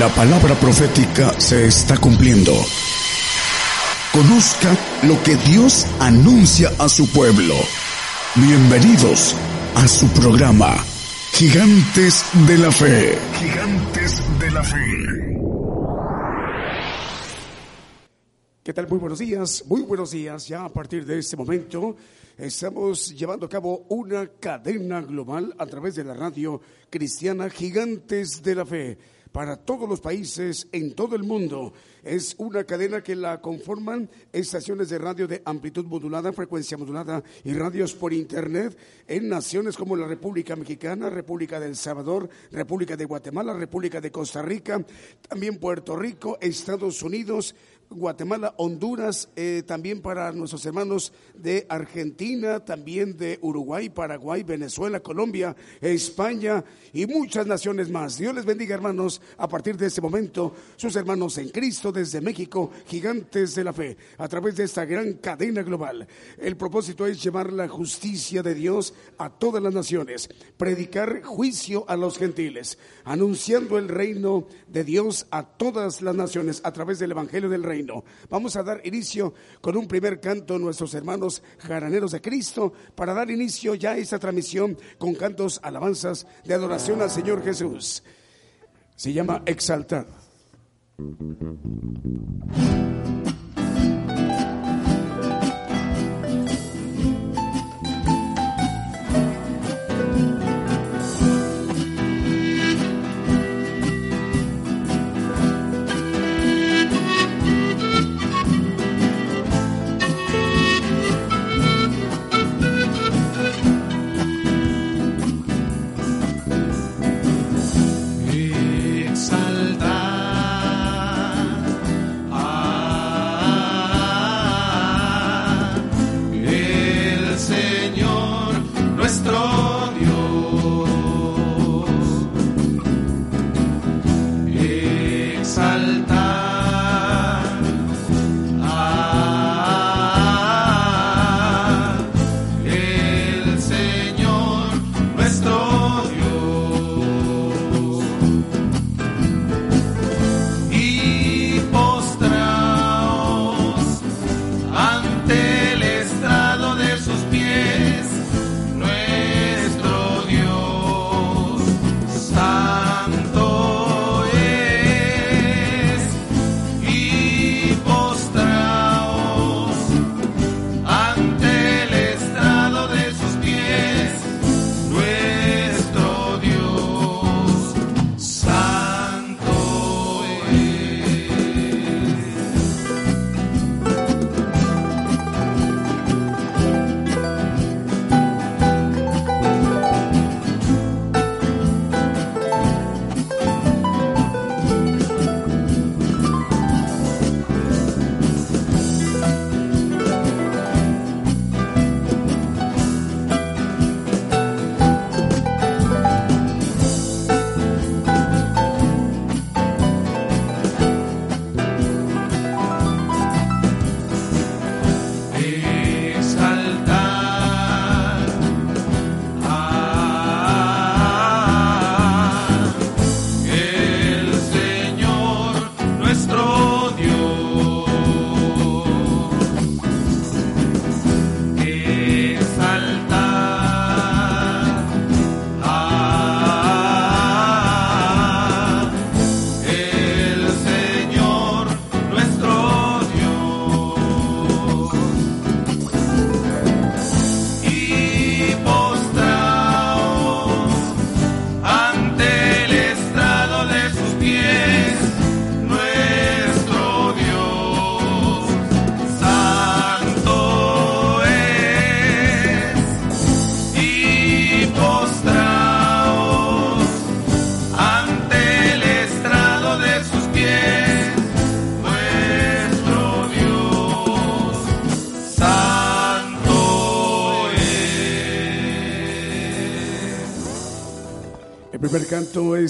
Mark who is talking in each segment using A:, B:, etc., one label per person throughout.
A: La palabra profética se está cumpliendo. Conozca lo que Dios anuncia a su pueblo. Bienvenidos a su programa, Gigantes de la Fe. Gigantes de la Fe.
B: ¿Qué tal? Muy buenos días, muy buenos días. Ya a partir de este momento estamos llevando a cabo una cadena global a través de la radio cristiana Gigantes de la Fe para todos los países en todo el mundo. Es una cadena que la conforman estaciones de radio de amplitud modulada, frecuencia modulada y radios por Internet en naciones como la República Mexicana, República del Salvador, República de Guatemala, República de Costa Rica, también Puerto Rico, Estados Unidos, Guatemala, Honduras, eh, también para nuestros hermanos de Argentina, también de Uruguay, Paraguay, Venezuela, Colombia, España y muchas naciones más. Dios les bendiga, hermanos, a partir de este momento, sus hermanos en Cristo desde México, gigantes de la fe, a través de esta gran cadena global. El propósito es llevar la justicia de Dios a todas las naciones, predicar juicio a los gentiles, anunciando el reino de Dios a todas las naciones a través del Evangelio del Vamos a dar inicio con un primer canto nuestros hermanos jaraneros de Cristo para dar inicio ya a esta transmisión con cantos alabanzas de adoración al Señor Jesús. Se llama Exaltar.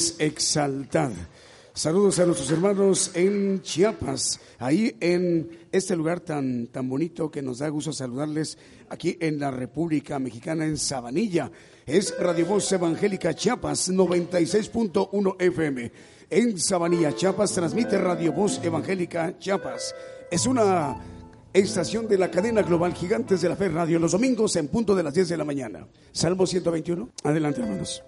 B: Es exaltar. Saludos a nuestros hermanos en Chiapas, ahí en este lugar tan, tan bonito que nos da gusto saludarles aquí en la República Mexicana, en Sabanilla. Es Radio Voz Evangélica Chiapas 96.1 FM. en Sabanilla, Chiapas. Transmite Radio Voz Evangélica Chiapas. Es una estación de la cadena global Gigantes de la Fe Radio los domingos en punto de las 10 de la mañana. Salmo 121. Adelante, hermanos.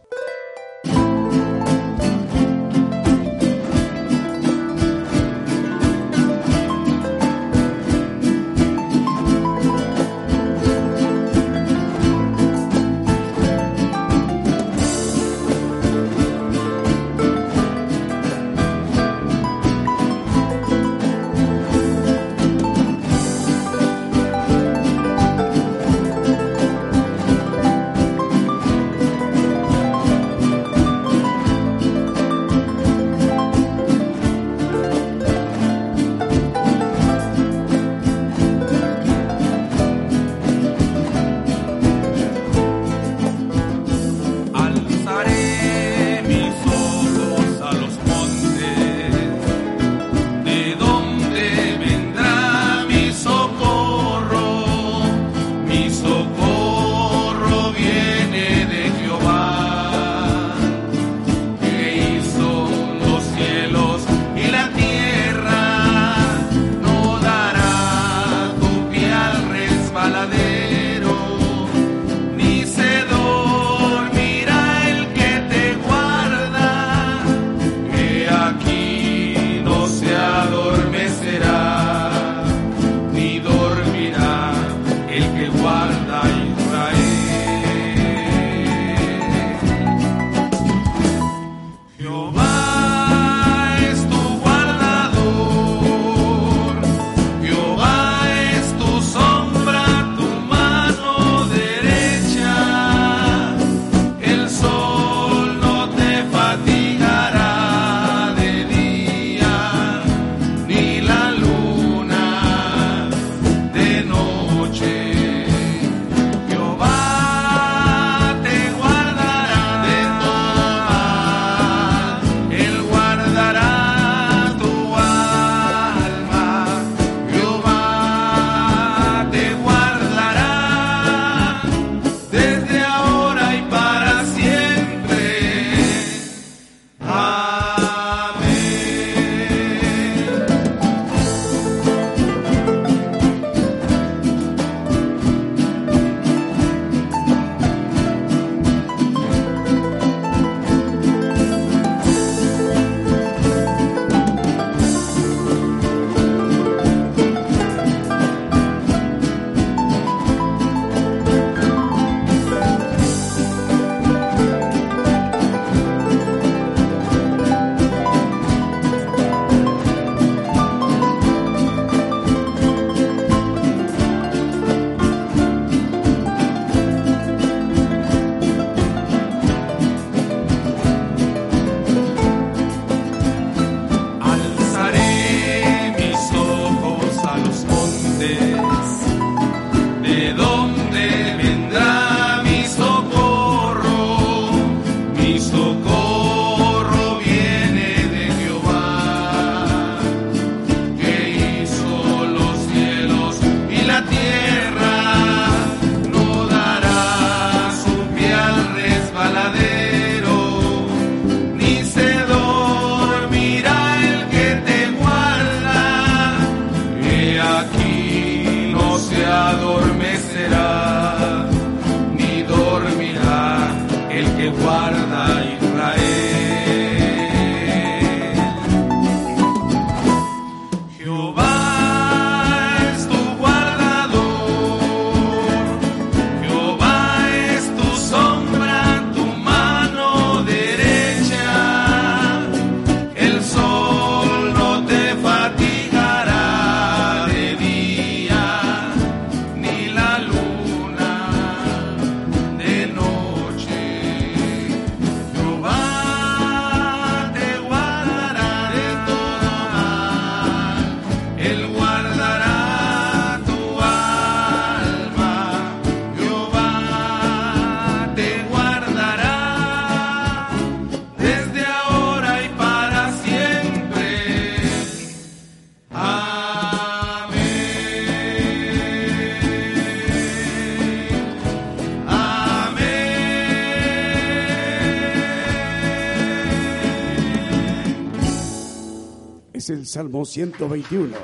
B: El Salmo 121.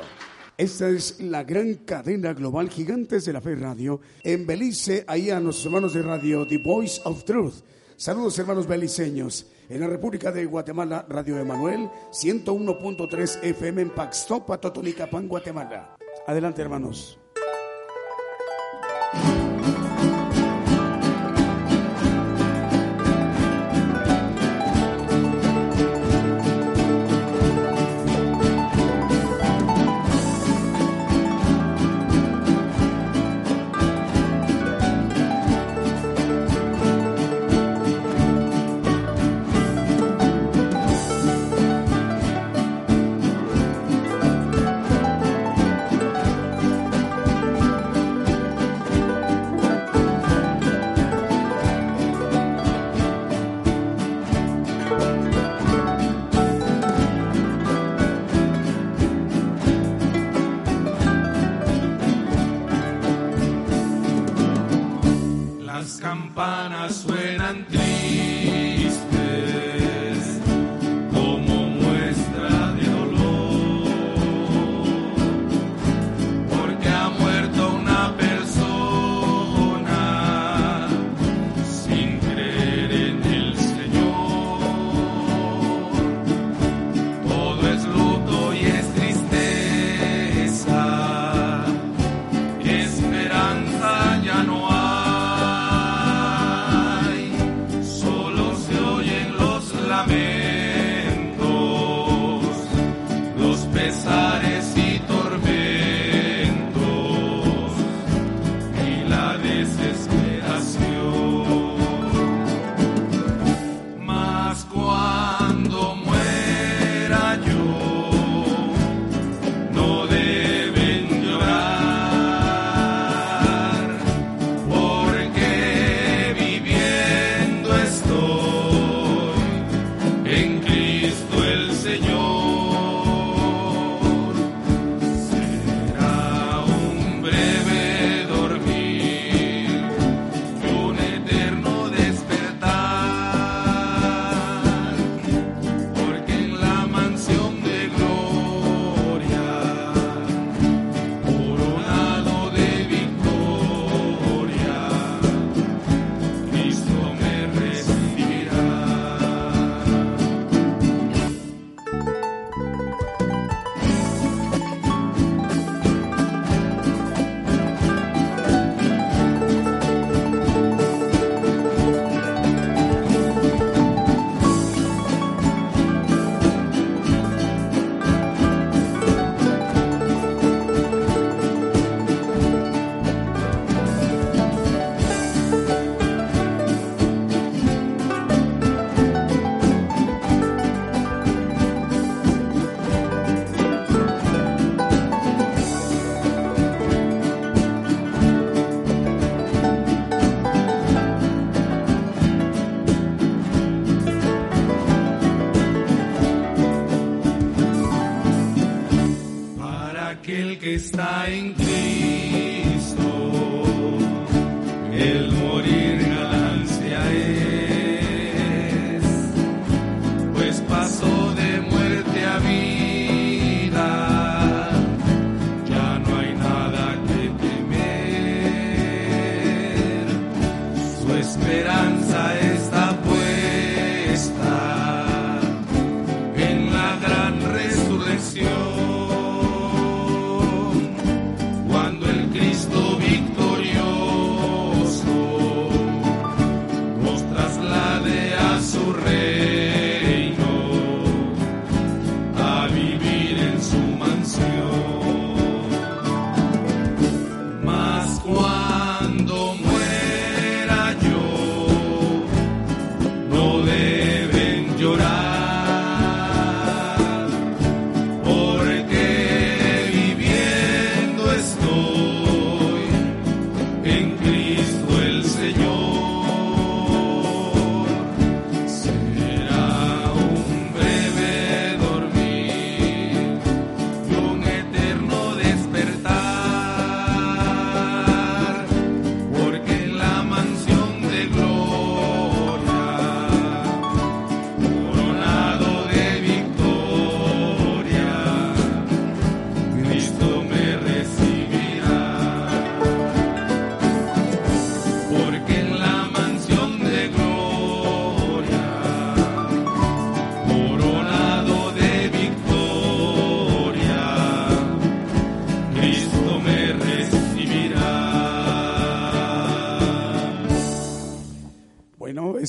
B: Esta es la gran cadena global Gigantes de la Fe Radio. En Belice, ahí a nuestros hermanos de radio, The Voice of Truth. Saludos hermanos beliceños. En la República de Guatemala, Radio Emanuel, 101.3 FM en Paxtopa, Totonicapán, Guatemala. Adelante hermanos.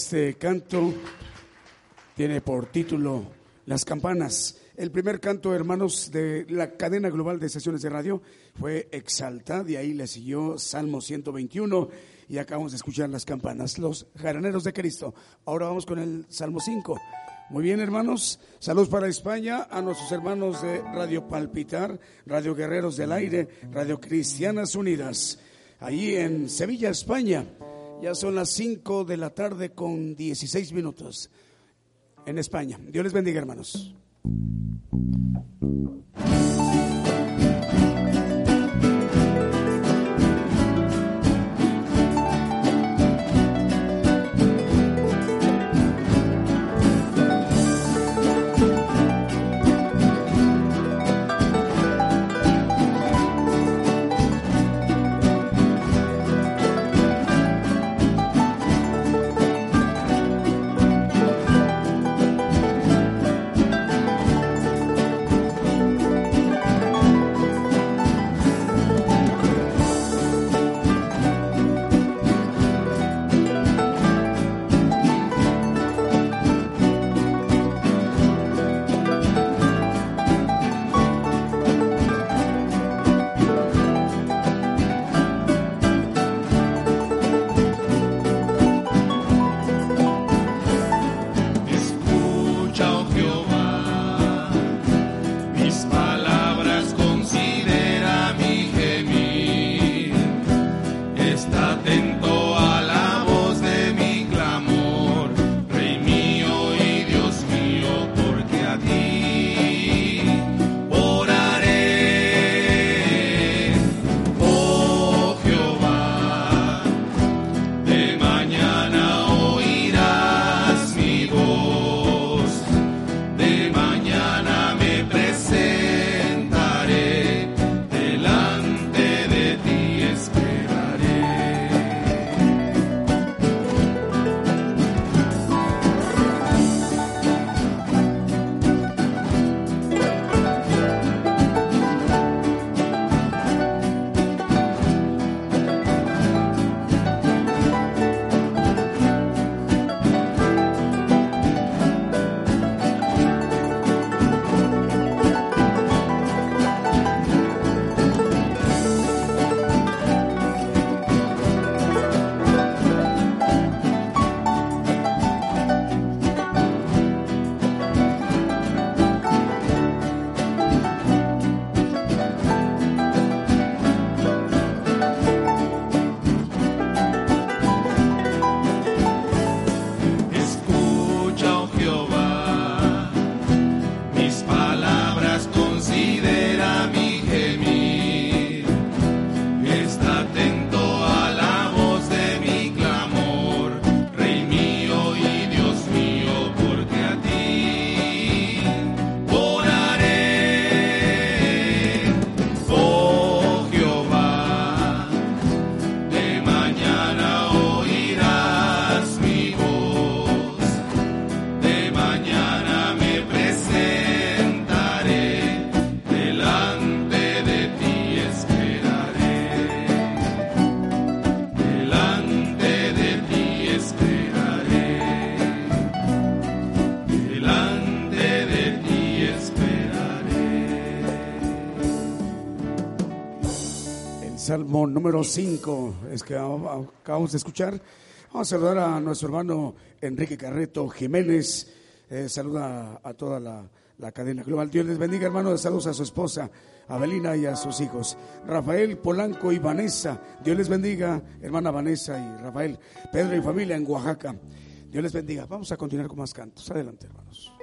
B: Este canto tiene por título Las campanas. El primer canto, hermanos, de la cadena global de sesiones de radio fue Exalta, de ahí le siguió Salmo 121 y acabamos de escuchar las campanas, los jaraneros de Cristo. Ahora vamos con el Salmo 5. Muy bien, hermanos. Saludos para España, a nuestros hermanos de Radio Palpitar, Radio Guerreros del Aire, Radio Cristianas Unidas, ahí en Sevilla, España. Ya son las 5 de la tarde con 16 minutos en España. Dios les bendiga, hermanos. Salmo número 5 es que acabamos de escuchar. Vamos a saludar a nuestro hermano Enrique Carreto Jiménez. Eh, saluda a toda la, cadena global. Dios les bendiga, hermano. Saludos a su esposa, Abelina, y a sus hijos. Rafael Polanco y Vanessa. Dios les bendiga, hermana Vanessa y Rafael. Pedro y familia en Oaxaca. Dios les bendiga. Vamos a continuar con más cantos. Adelante, hermanos.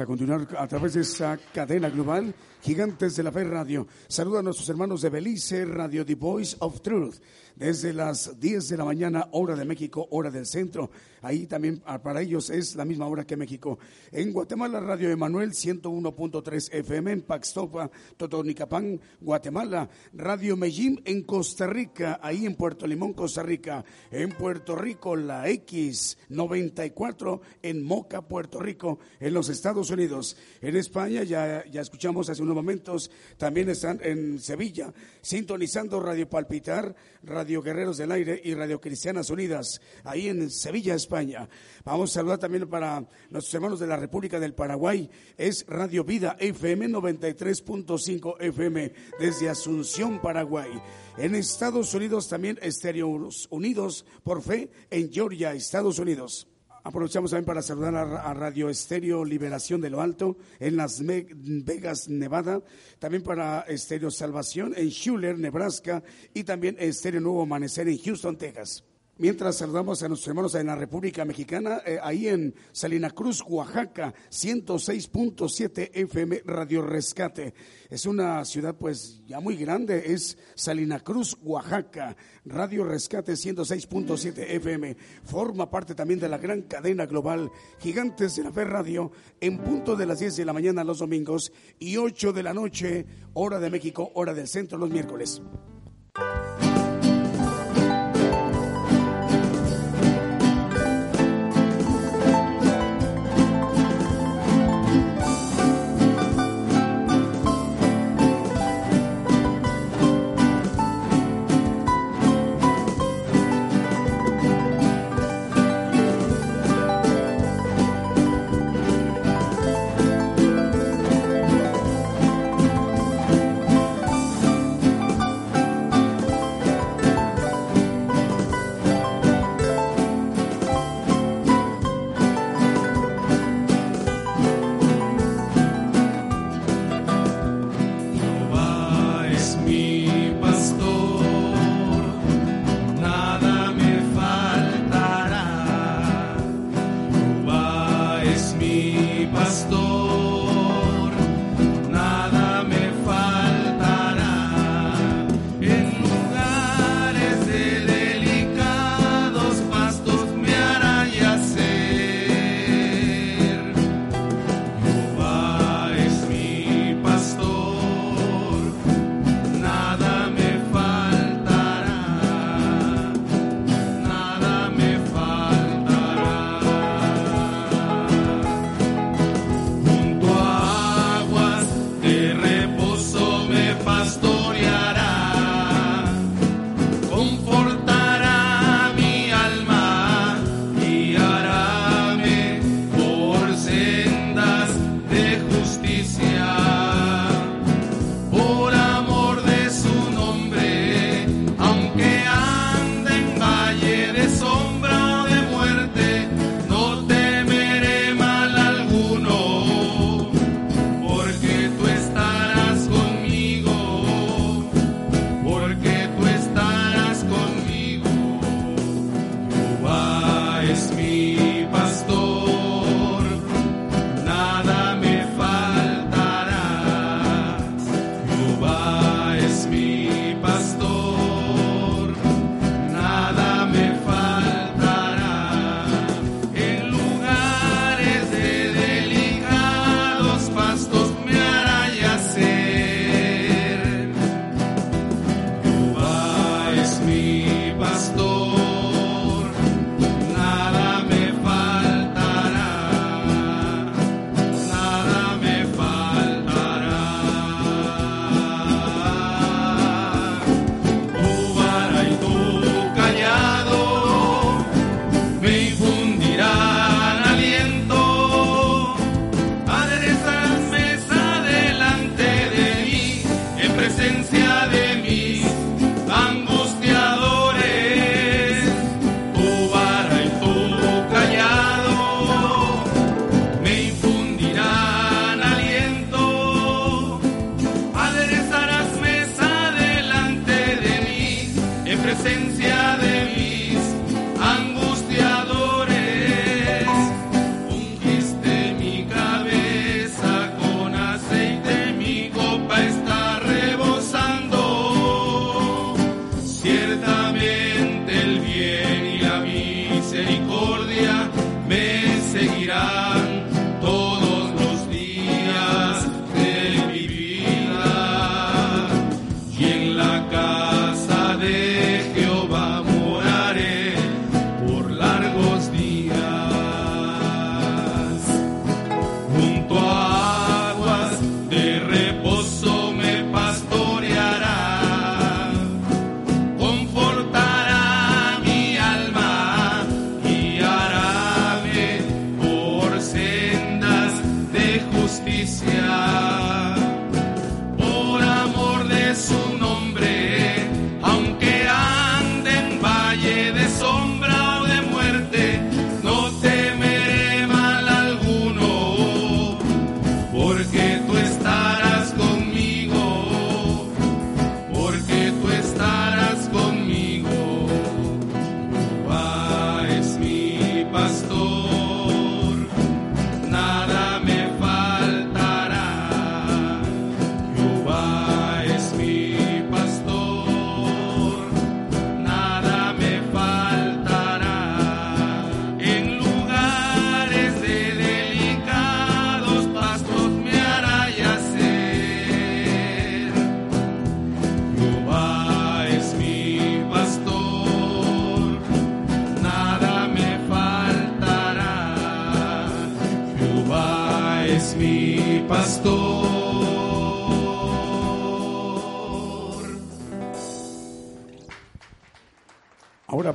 C: A continuar a través de esa cadena global, Gigantes de la Fe Radio. Saluda a nuestros hermanos de Belice, Radio The Voice of Truth, desde las 10 de la mañana, hora de México, hora del centro. Ahí también ah, para ellos es la misma hora que México. En Guatemala, Radio Emanuel 101.3 FM, en Paxtopa, Totonicapán, Guatemala. Radio Medellín en Costa Rica, ahí en Puerto Limón, Costa Rica. En Puerto Rico, la X94 en Moca, Puerto Rico, en los Estados Unidos. En España, ya, ya escuchamos hace unos momentos, también están en Sevilla, sintonizando Radio Palpitar, Radio Guerreros del Aire y Radio Cristianas Unidas, ahí en Sevilla, España. Vamos a saludar también para nuestros hermanos de la República del Paraguay, es Radio Vida FM 93.5 FM desde Asunción, Paraguay. En Estados Unidos también Estereos Unidos por Fe en Georgia, Estados Unidos. Aprovechamos también para saludar a, Radio Estéreo Liberación de lo Alto en Las Vegas, Nevada. También para Estéreo Salvación en Schuler, Nebraska. Y también Estéreo Nuevo Amanecer en Houston, Texas. Mientras saludamos a nuestros hermanos en la República Mexicana, eh, ahí en Salina Cruz, Oaxaca, 106.7 FM Radio Rescate. Es una ciudad pues ya muy grande, es Salina Cruz, Oaxaca. Radio Rescate 106.7 FM. Forma parte también de la gran cadena global Gigantes de la Fe Radio en punto de las 10 de la mañana los domingos y 8 de la noche, hora de México, hora del centro los miércoles.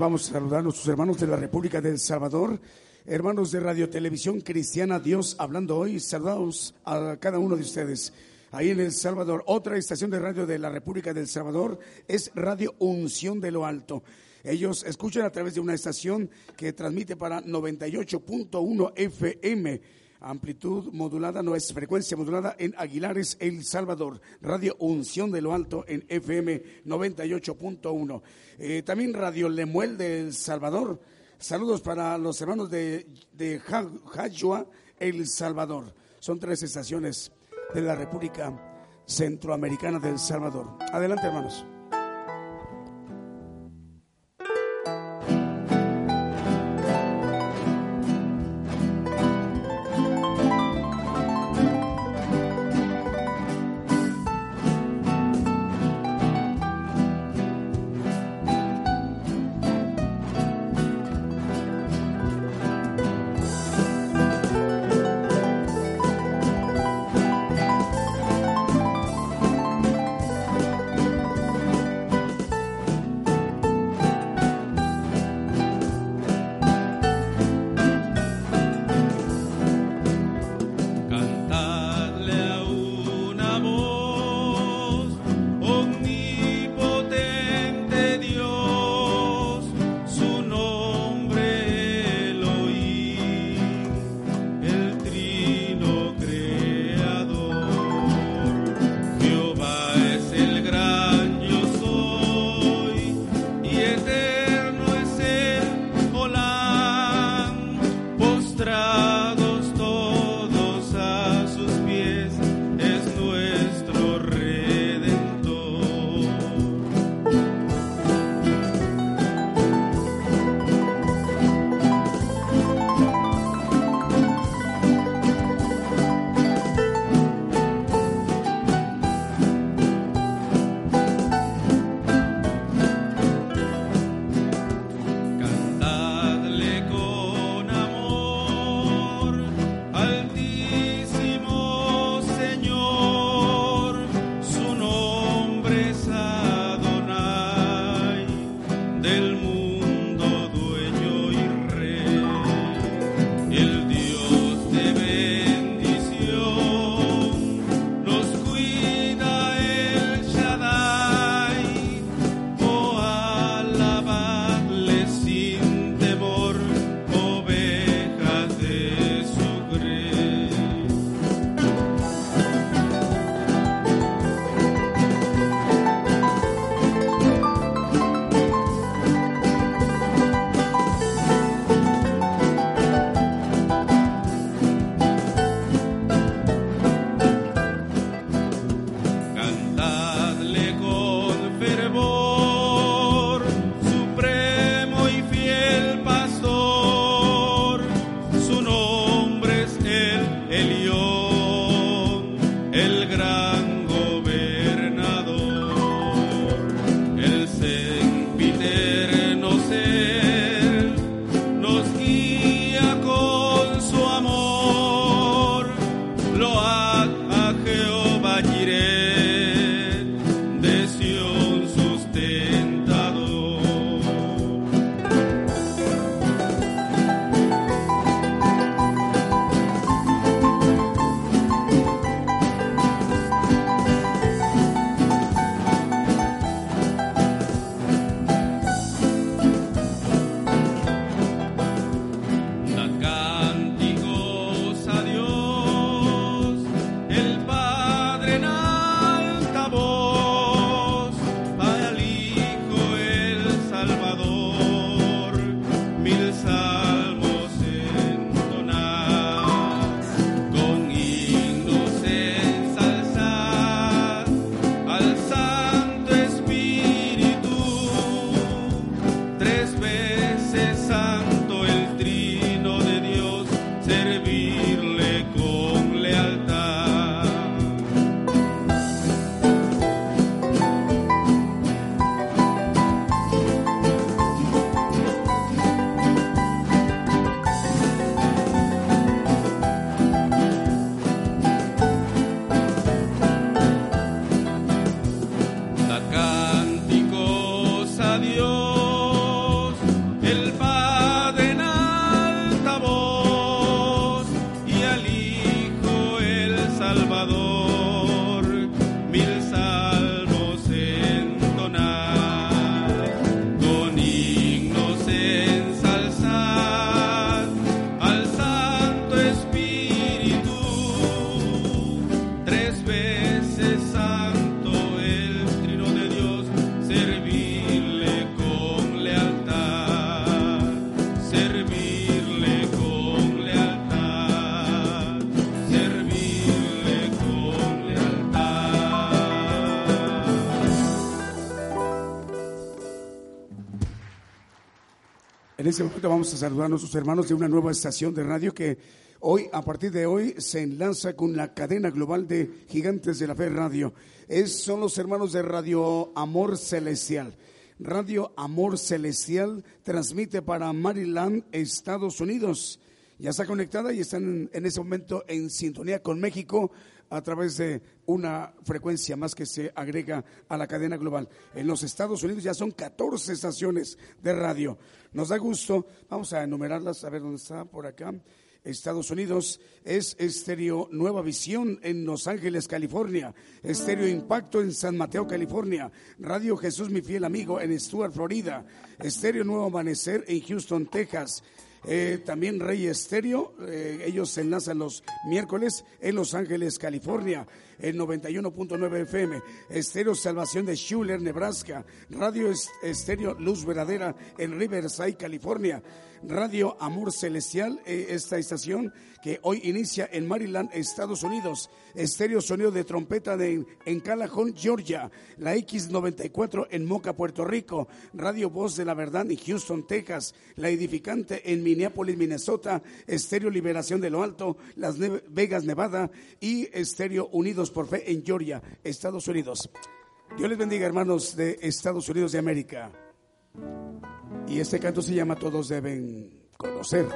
C: Vamos a saludar a nuestros hermanos de la República del Salvador, hermanos de Radio Televisión Cristiana Dios hablando hoy. Saludamos a cada uno de ustedes. Ahí en El Salvador, otra estación de radio de la República del Salvador es Radio Unción de lo Alto. Ellos escuchan a través de una estación que transmite para 98.1 FM amplitud modulada, no es frecuencia modulada en Aguilares, El Salvador, Radio Unción de lo Alto en FM 98.1. Eh, también Radio Lemuel de El Salvador. Saludos para los hermanos de, de Ja- Jayua, El Salvador. Son tres estaciones de la República Centroamericana del Salvador. Adelante, hermanos. Este momento vamos a saludar a nuestros hermanos de una nueva estación de radio que hoy, a partir de hoy, se enlaza con la cadena global de Gigantes de la Fe Radio. Es, son los hermanos de Radio Amor Celestial. Radio Amor Celestial transmite para Maryland, Estados Unidos. Ya está conectada y están en ese momento en sintonía con México a través de una frecuencia más que se agrega a la cadena global. En los Estados Unidos ya son 14 estaciones de radio. Nos da gusto, vamos a enumerarlas, a ver dónde está, por acá. Estados Unidos es Estéreo Nueva Visión en Los Ángeles, California, Estéreo Impacto en San Mateo, California, Radio Jesús mi fiel amigo en Stuart, Florida, Estéreo Nuevo Amanecer en Houston, Texas, eh, también Rey Estéreo, eh, ellos se enlazan los miércoles en Los Ángeles, California, en 91.9 FM, Estéreo Salvación de Schuler, Nebraska, Radio Estéreo Luz Verdadera en Riverside, California, Radio Amor Celestial, eh, esta estación que hoy inicia en Maryland, Estados Unidos. Estéreo Sonido de Trompeta de, en Calajón, Georgia. La X94 en Moca, Puerto Rico. Radio Voz de la Verdad en Houston, Texas. La Edificante en Minneapolis, Minnesota. Estéreo Liberación de lo Alto, Las Vegas, Nevada. Y Estéreo Unidos por Fe en Georgia, Estados Unidos. Dios les bendiga, hermanos de Estados Unidos de América. Y este canto se llama Todos deben conocer.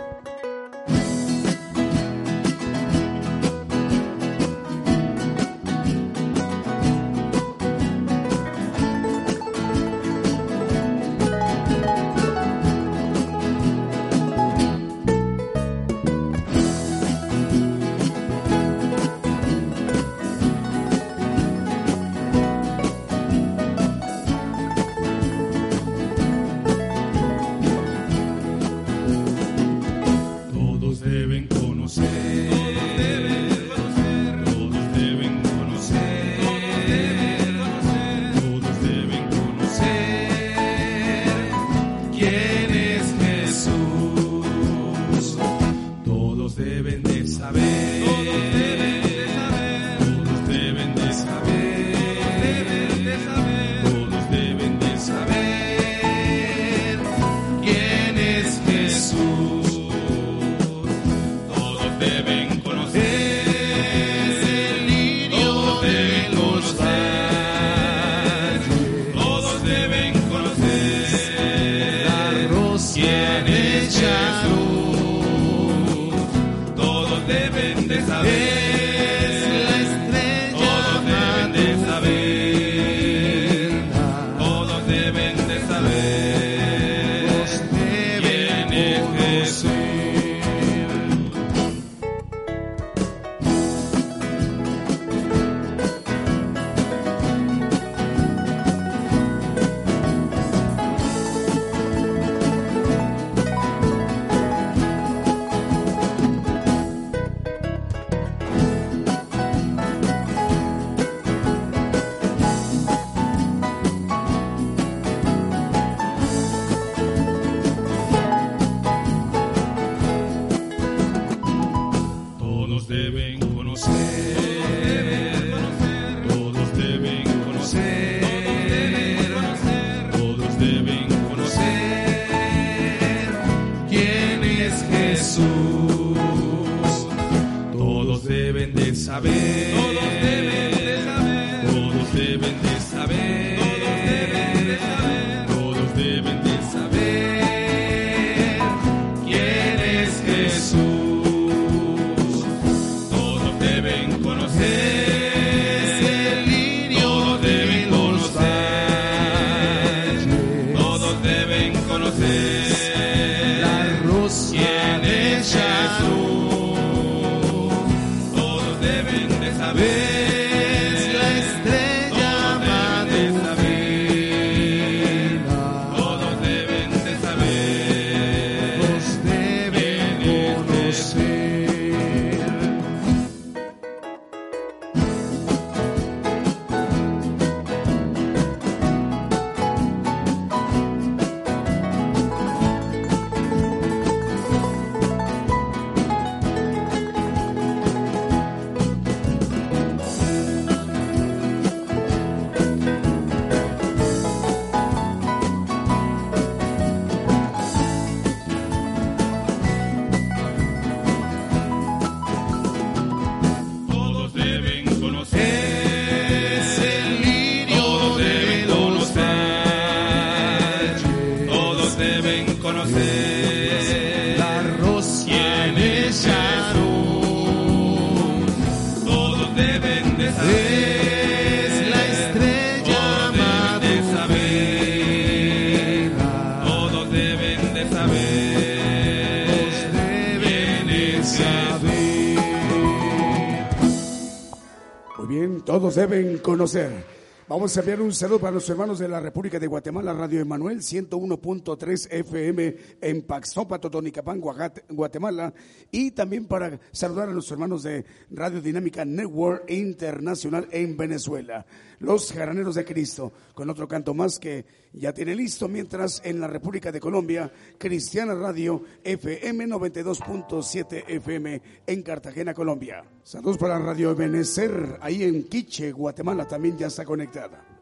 B: Vamos a enviar un saludo para los hermanos de la República de Guatemala, Radio Emanuel, 101.3 FM en Paxopa, Totonicapán, Guatemala. Y también para saludar a los hermanos de Radio Dinámica Network Internacional en Venezuela, los Jaraneros de Cristo, con otro canto más que ya tiene listo, mientras en la República de Colombia, Cristiana Radio FM 92.7 FM en Cartagena, Colombia. Saludos para Radio Benecer, ahí en Quiche, Guatemala, también ya está conectada.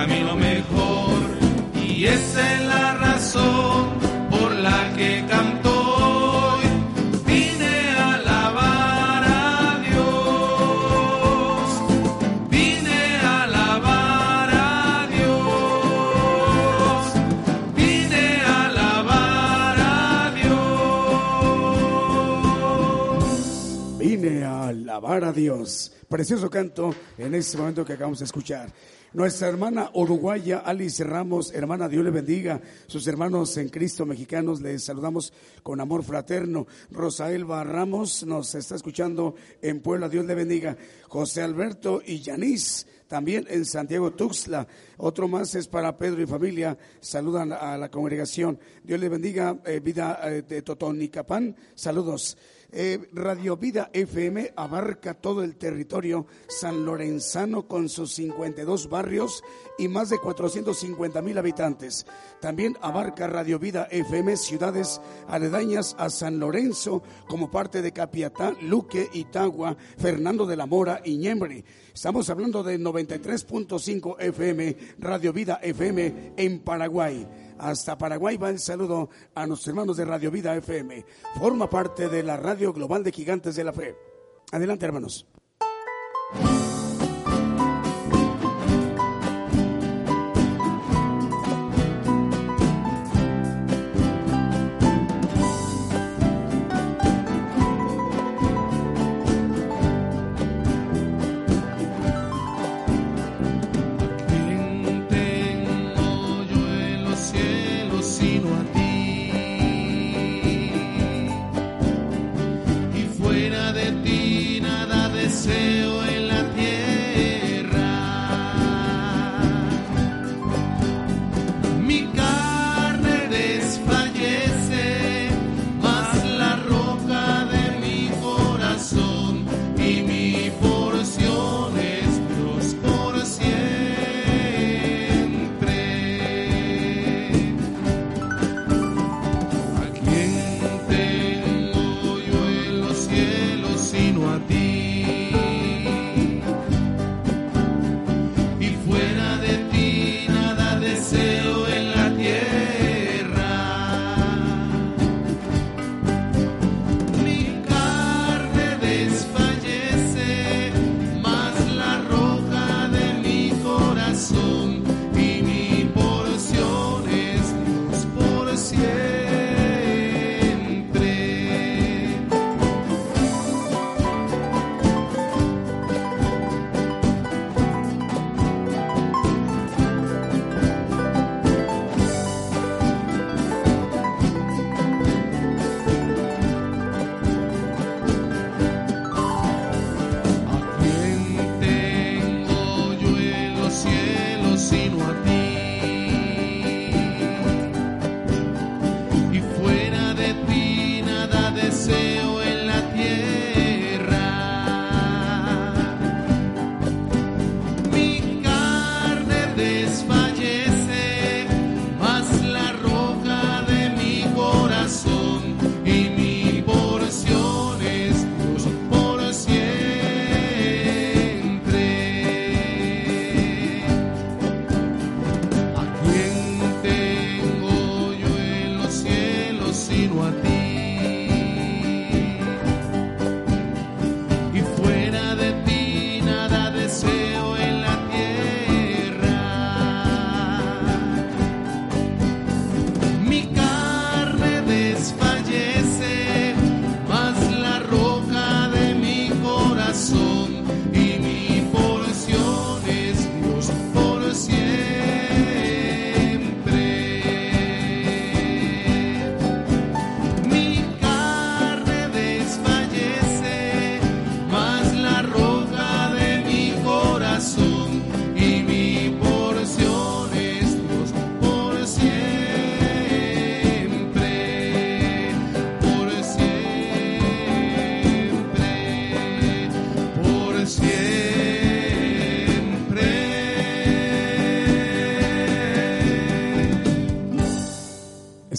D: Camino mejor. Y esa es la razón por la que canto hoy. Vine a alabar a Dios. Vine a alabar a Dios. Vine a alabar a Dios. Vine a alabar a Dios.
B: Precioso canto en este momento que acabamos de escuchar. Nuestra hermana uruguaya Alice Ramos, hermana, Dios le bendiga. Sus hermanos en Cristo mexicanos, les saludamos con amor fraterno. Rosaelba Ramos nos está escuchando en Puebla, Dios le bendiga. José Alberto y Yanis, también en Santiago Tuxtla. Otro más es para Pedro y familia. Saludan a la congregación. Dios le bendiga, eh, vida eh, de Totonicapán. Saludos. Eh, Radio Vida FM abarca todo el territorio san lorenzano con sus 52 barrios y más de 450 mil habitantes. También abarca Radio Vida FM ciudades aledañas a San Lorenzo como parte de Capiatá, Luque, Itagua, Fernando de la Mora y Ñembre. Estamos hablando de 93.5 FM, Radio Vida FM en Paraguay. Hasta Paraguay va el saludo a nuestros hermanos de Radio Vida FM. Forma parte de la Radio Global de Gigantes de la Fe. Adelante, hermanos.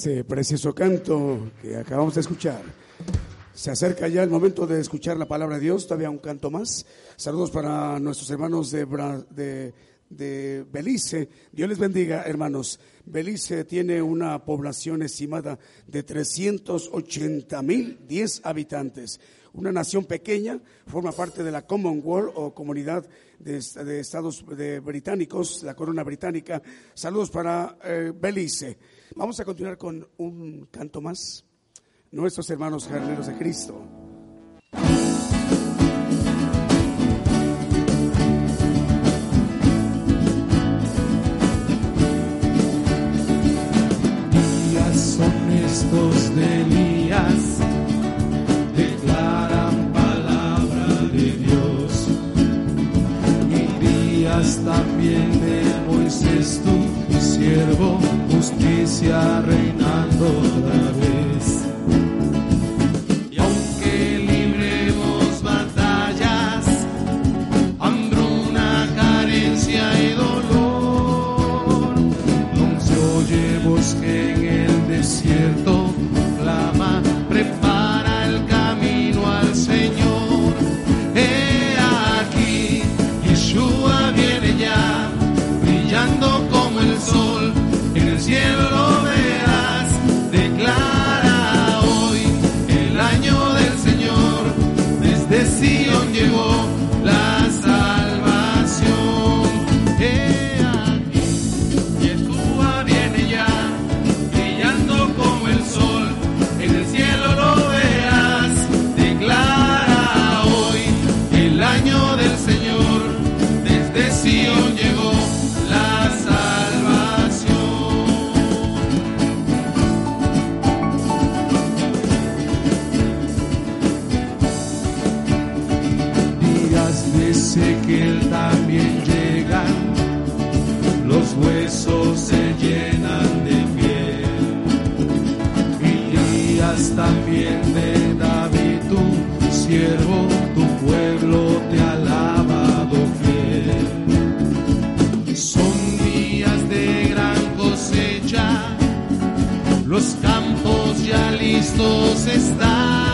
B: Ese precioso canto que acabamos de escuchar. Se acerca ya el momento de escuchar la palabra de Dios, todavía un canto más. Saludos para nuestros hermanos de, Bra- de
C: de Belice. Dios les bendiga, hermanos. Belice tiene una población estimada de 380 mil 10 habitantes. Una nación pequeña, forma parte de la Commonwealth o Comunidad de, Estados Británicos, la Corona Británica. Saludos para eh, Belice. Vamos a continuar con un canto más. Nuestros hermanos jardineros de Cristo.
B: son estos de Elías, declaran palabra de Dios. Y días también de Moisés, tu siervo, justicia reinando otra vez. Cristo está.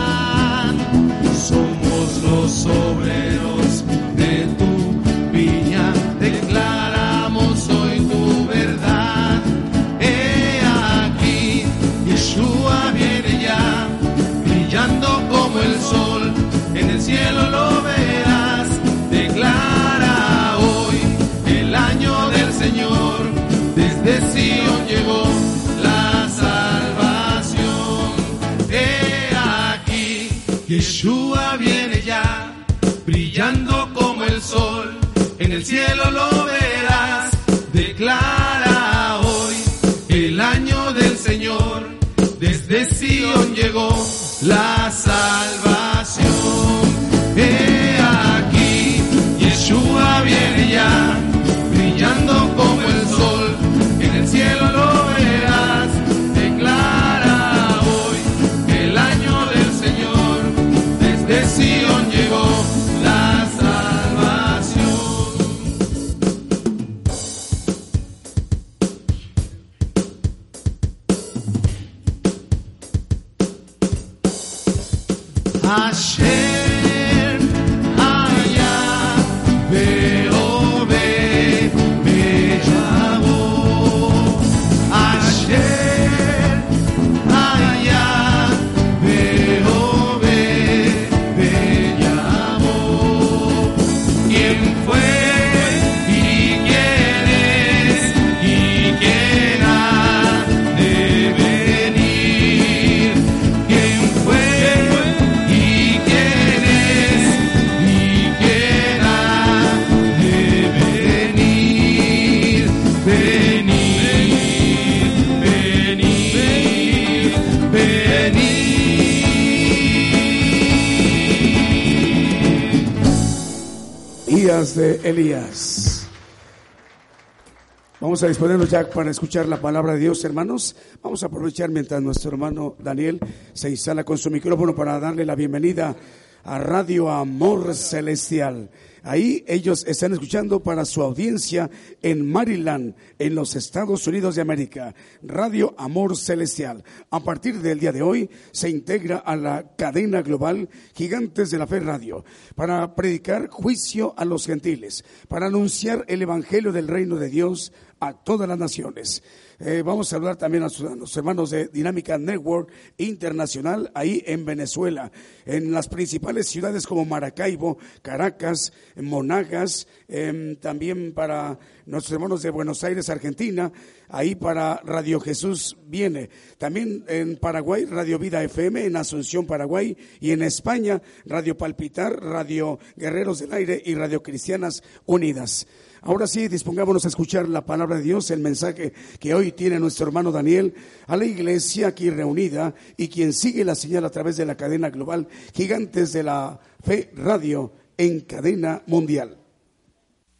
C: Vamos a disponernos ya para escuchar la palabra de Dios, hermanos. Vamos a aprovechar mientras nuestro hermano Daniel se instala con su micrófono para darle la bienvenida a Radio Amor Celestial. Ahí ellos están escuchando para su audiencia en Maryland, en los Estados Unidos de América, Radio Amor Celestial. A partir del día de hoy se integra a la cadena global Gigantes de la Fe Radio para predicar juicio a los gentiles, para anunciar el Evangelio del Reino de Dios a todas las naciones. Eh, vamos a hablar también a, los hermanos de Dinámica Network Internacional ahí en Venezuela, en las principales ciudades como Maracaibo, Caracas, Monagas, em, también para nuestros hermanos de Buenos Aires, Argentina, ahí para Radio Jesús viene. También en Paraguay, Radio Vida FM, en Asunción, Paraguay, y en España, Radio Palpitar, Radio Guerreros del Aire y Radio Cristianas Unidas. Ahora sí, dispongámonos a escuchar la palabra de Dios, el mensaje que hoy tiene nuestro hermano Daniel a la iglesia aquí reunida y quien sigue la señal a través de la cadena global Gigantes de la Fe Radio en cadena mundial.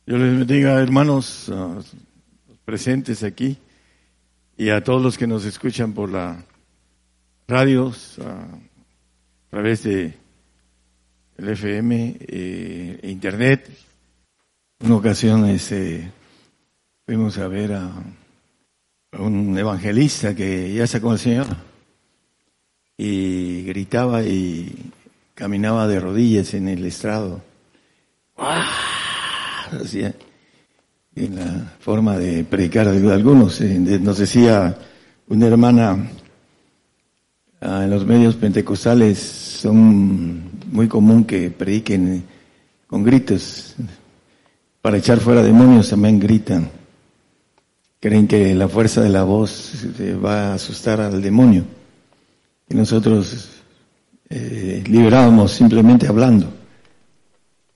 E: Yo les bendiga, hermanos presentes aquí y a todos los que nos escuchan por la radio, a través de el FM, e internet una ocasión este, fuimos a ver a, un evangelista que ya sacó al Señor y gritaba y caminaba de rodillas en el estrado. Hacía en la forma de predicar de algunos. Eh, nos decía una hermana ah, en los medios pentecostales son muy común que prediquen con gritos para echar fuera demonios también gritan. Creen que la fuerza de la voz va a asustar al demonio. Y nosotros eh, liberábamos simplemente hablando.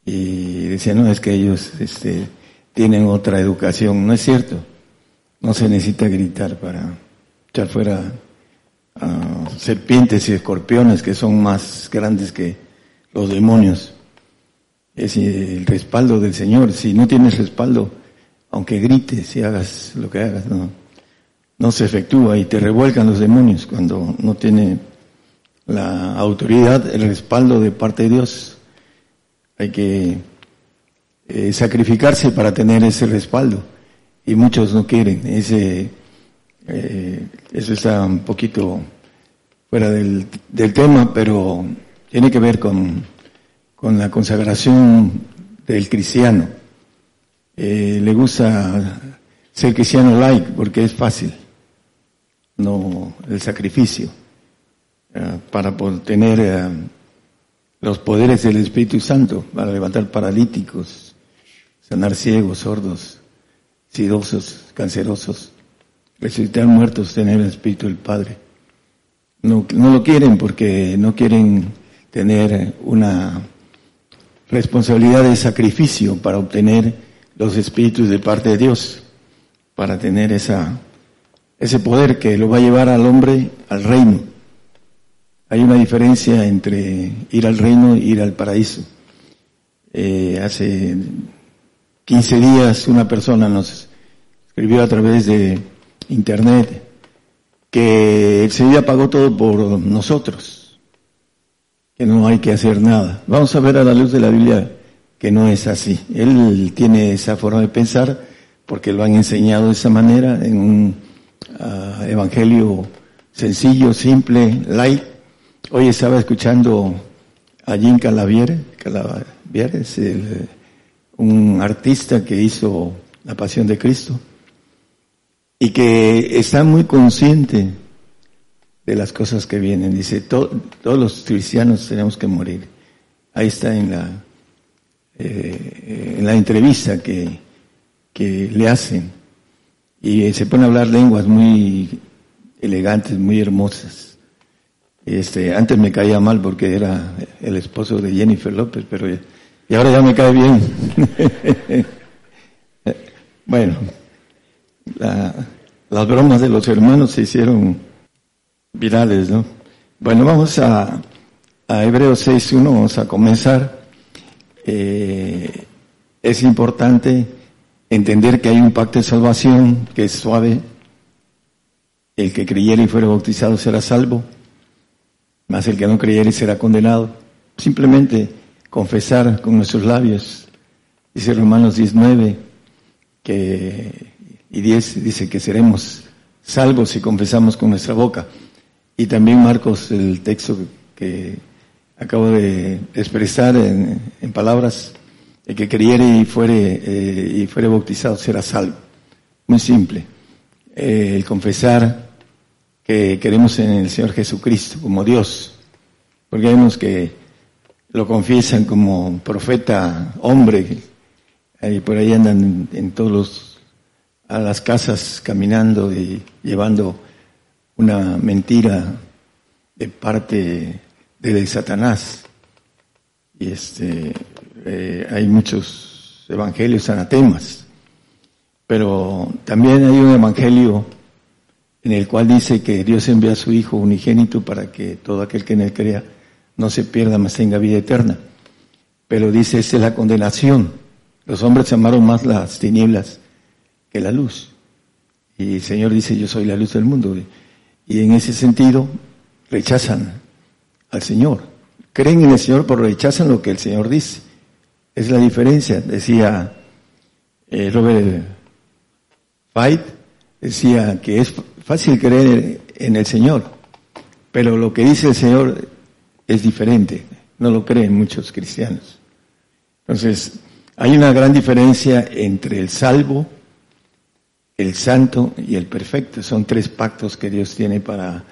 E: Y decían, no, es que ellos este, tienen otra educación. No es cierto. No se necesita gritar para echar fuera serpientes y escorpiones que son más grandes que los demonios es el respaldo del Señor. Si no tienes respaldo, aunque grites y hagas lo que hagas, no, no se efectúa y te revuelcan los demonios cuando no tiene la autoridad, el respaldo de parte de Dios. Hay que eh, sacrificarse para tener ese respaldo y muchos no quieren. Ese, eh, eso está un poquito fuera del, del tema, pero tiene que ver con con la consagración del cristiano. Eh, le gusta ser cristiano like porque es fácil, no el sacrificio, eh, para tener eh, los poderes del Espíritu Santo, para levantar paralíticos, sanar ciegos, sordos, sidosos, cancerosos, resucitar muertos, tener el Espíritu del Padre. No, no lo quieren porque no quieren tener una responsabilidad de sacrificio para obtener los espíritus de parte de Dios, para tener esa, ese poder que lo va a llevar al hombre al reino. Hay una diferencia entre ir al reino e ir al paraíso. Eh, hace 15 días una persona nos escribió a través de internet que el Señor pagó todo por nosotros no hay que hacer nada. Vamos a ver a la luz de la Biblia que no es así. Él tiene esa forma de pensar porque lo han enseñado de esa manera en un ah, evangelio sencillo, simple, light. Hoy estaba escuchando a Jim Calaviere es un artista que hizo La Pasión de Cristo y que está muy consciente de las cosas que vienen. Dice, todos los cristianos tenemos que morir. Ahí está en la, eh, en la entrevista que, que le hacen. Y se pone a hablar lenguas muy elegantes, muy hermosas. Este, antes me caía mal porque era el esposo de Jennifer López, pero y ahora ya me cae bien. bueno, las bromas de los hermanos se hicieron virales, ¿no? Bueno, vamos a, a Hebreos 6.1, vamos a comenzar. Eh, es importante entender que hay un pacto de salvación que es suave. El que creyere y fuera bautizado será salvo, más el que no creyere será condenado. Simplemente confesar con nuestros labios Dice Romanos 19 que, y 10 dice que seremos salvos si confesamos con nuestra boca. Y también Marcos, el texto que acabo de expresar en, palabras, el que creyere y fuere, eh, y fuere bautizado será salvo. Muy simple. Eh, el confesar que queremos en el Señor Jesucristo como Dios, porque vemos que lo confiesan como profeta hombre, y por ahí andan en todos los, a las casas caminando y llevando una mentira de parte de Satanás. Y este, eh, hay muchos evangelios anatemas, pero también hay un evangelio en el cual dice que Dios envía a su Hijo unigénito para que todo aquel que en él crea no se pierda, mas tenga vida eterna. Pero dice, esa es la condenación. Los hombres amaron más las tinieblas que la luz. Y el Señor dice, yo soy la luz del mundo. Y en ese sentido rechazan al Señor. Creen en el Señor, pero rechazan lo que el Señor dice. Es la diferencia, decía eh, Robert Fight, decía que es fácil creer en el Señor, pero lo que dice el Señor es diferente, no lo creen muchos cristianos. Entonces, hay una gran diferencia entre el salvo, el santo y el perfecto. Son tres pactos que Dios tiene para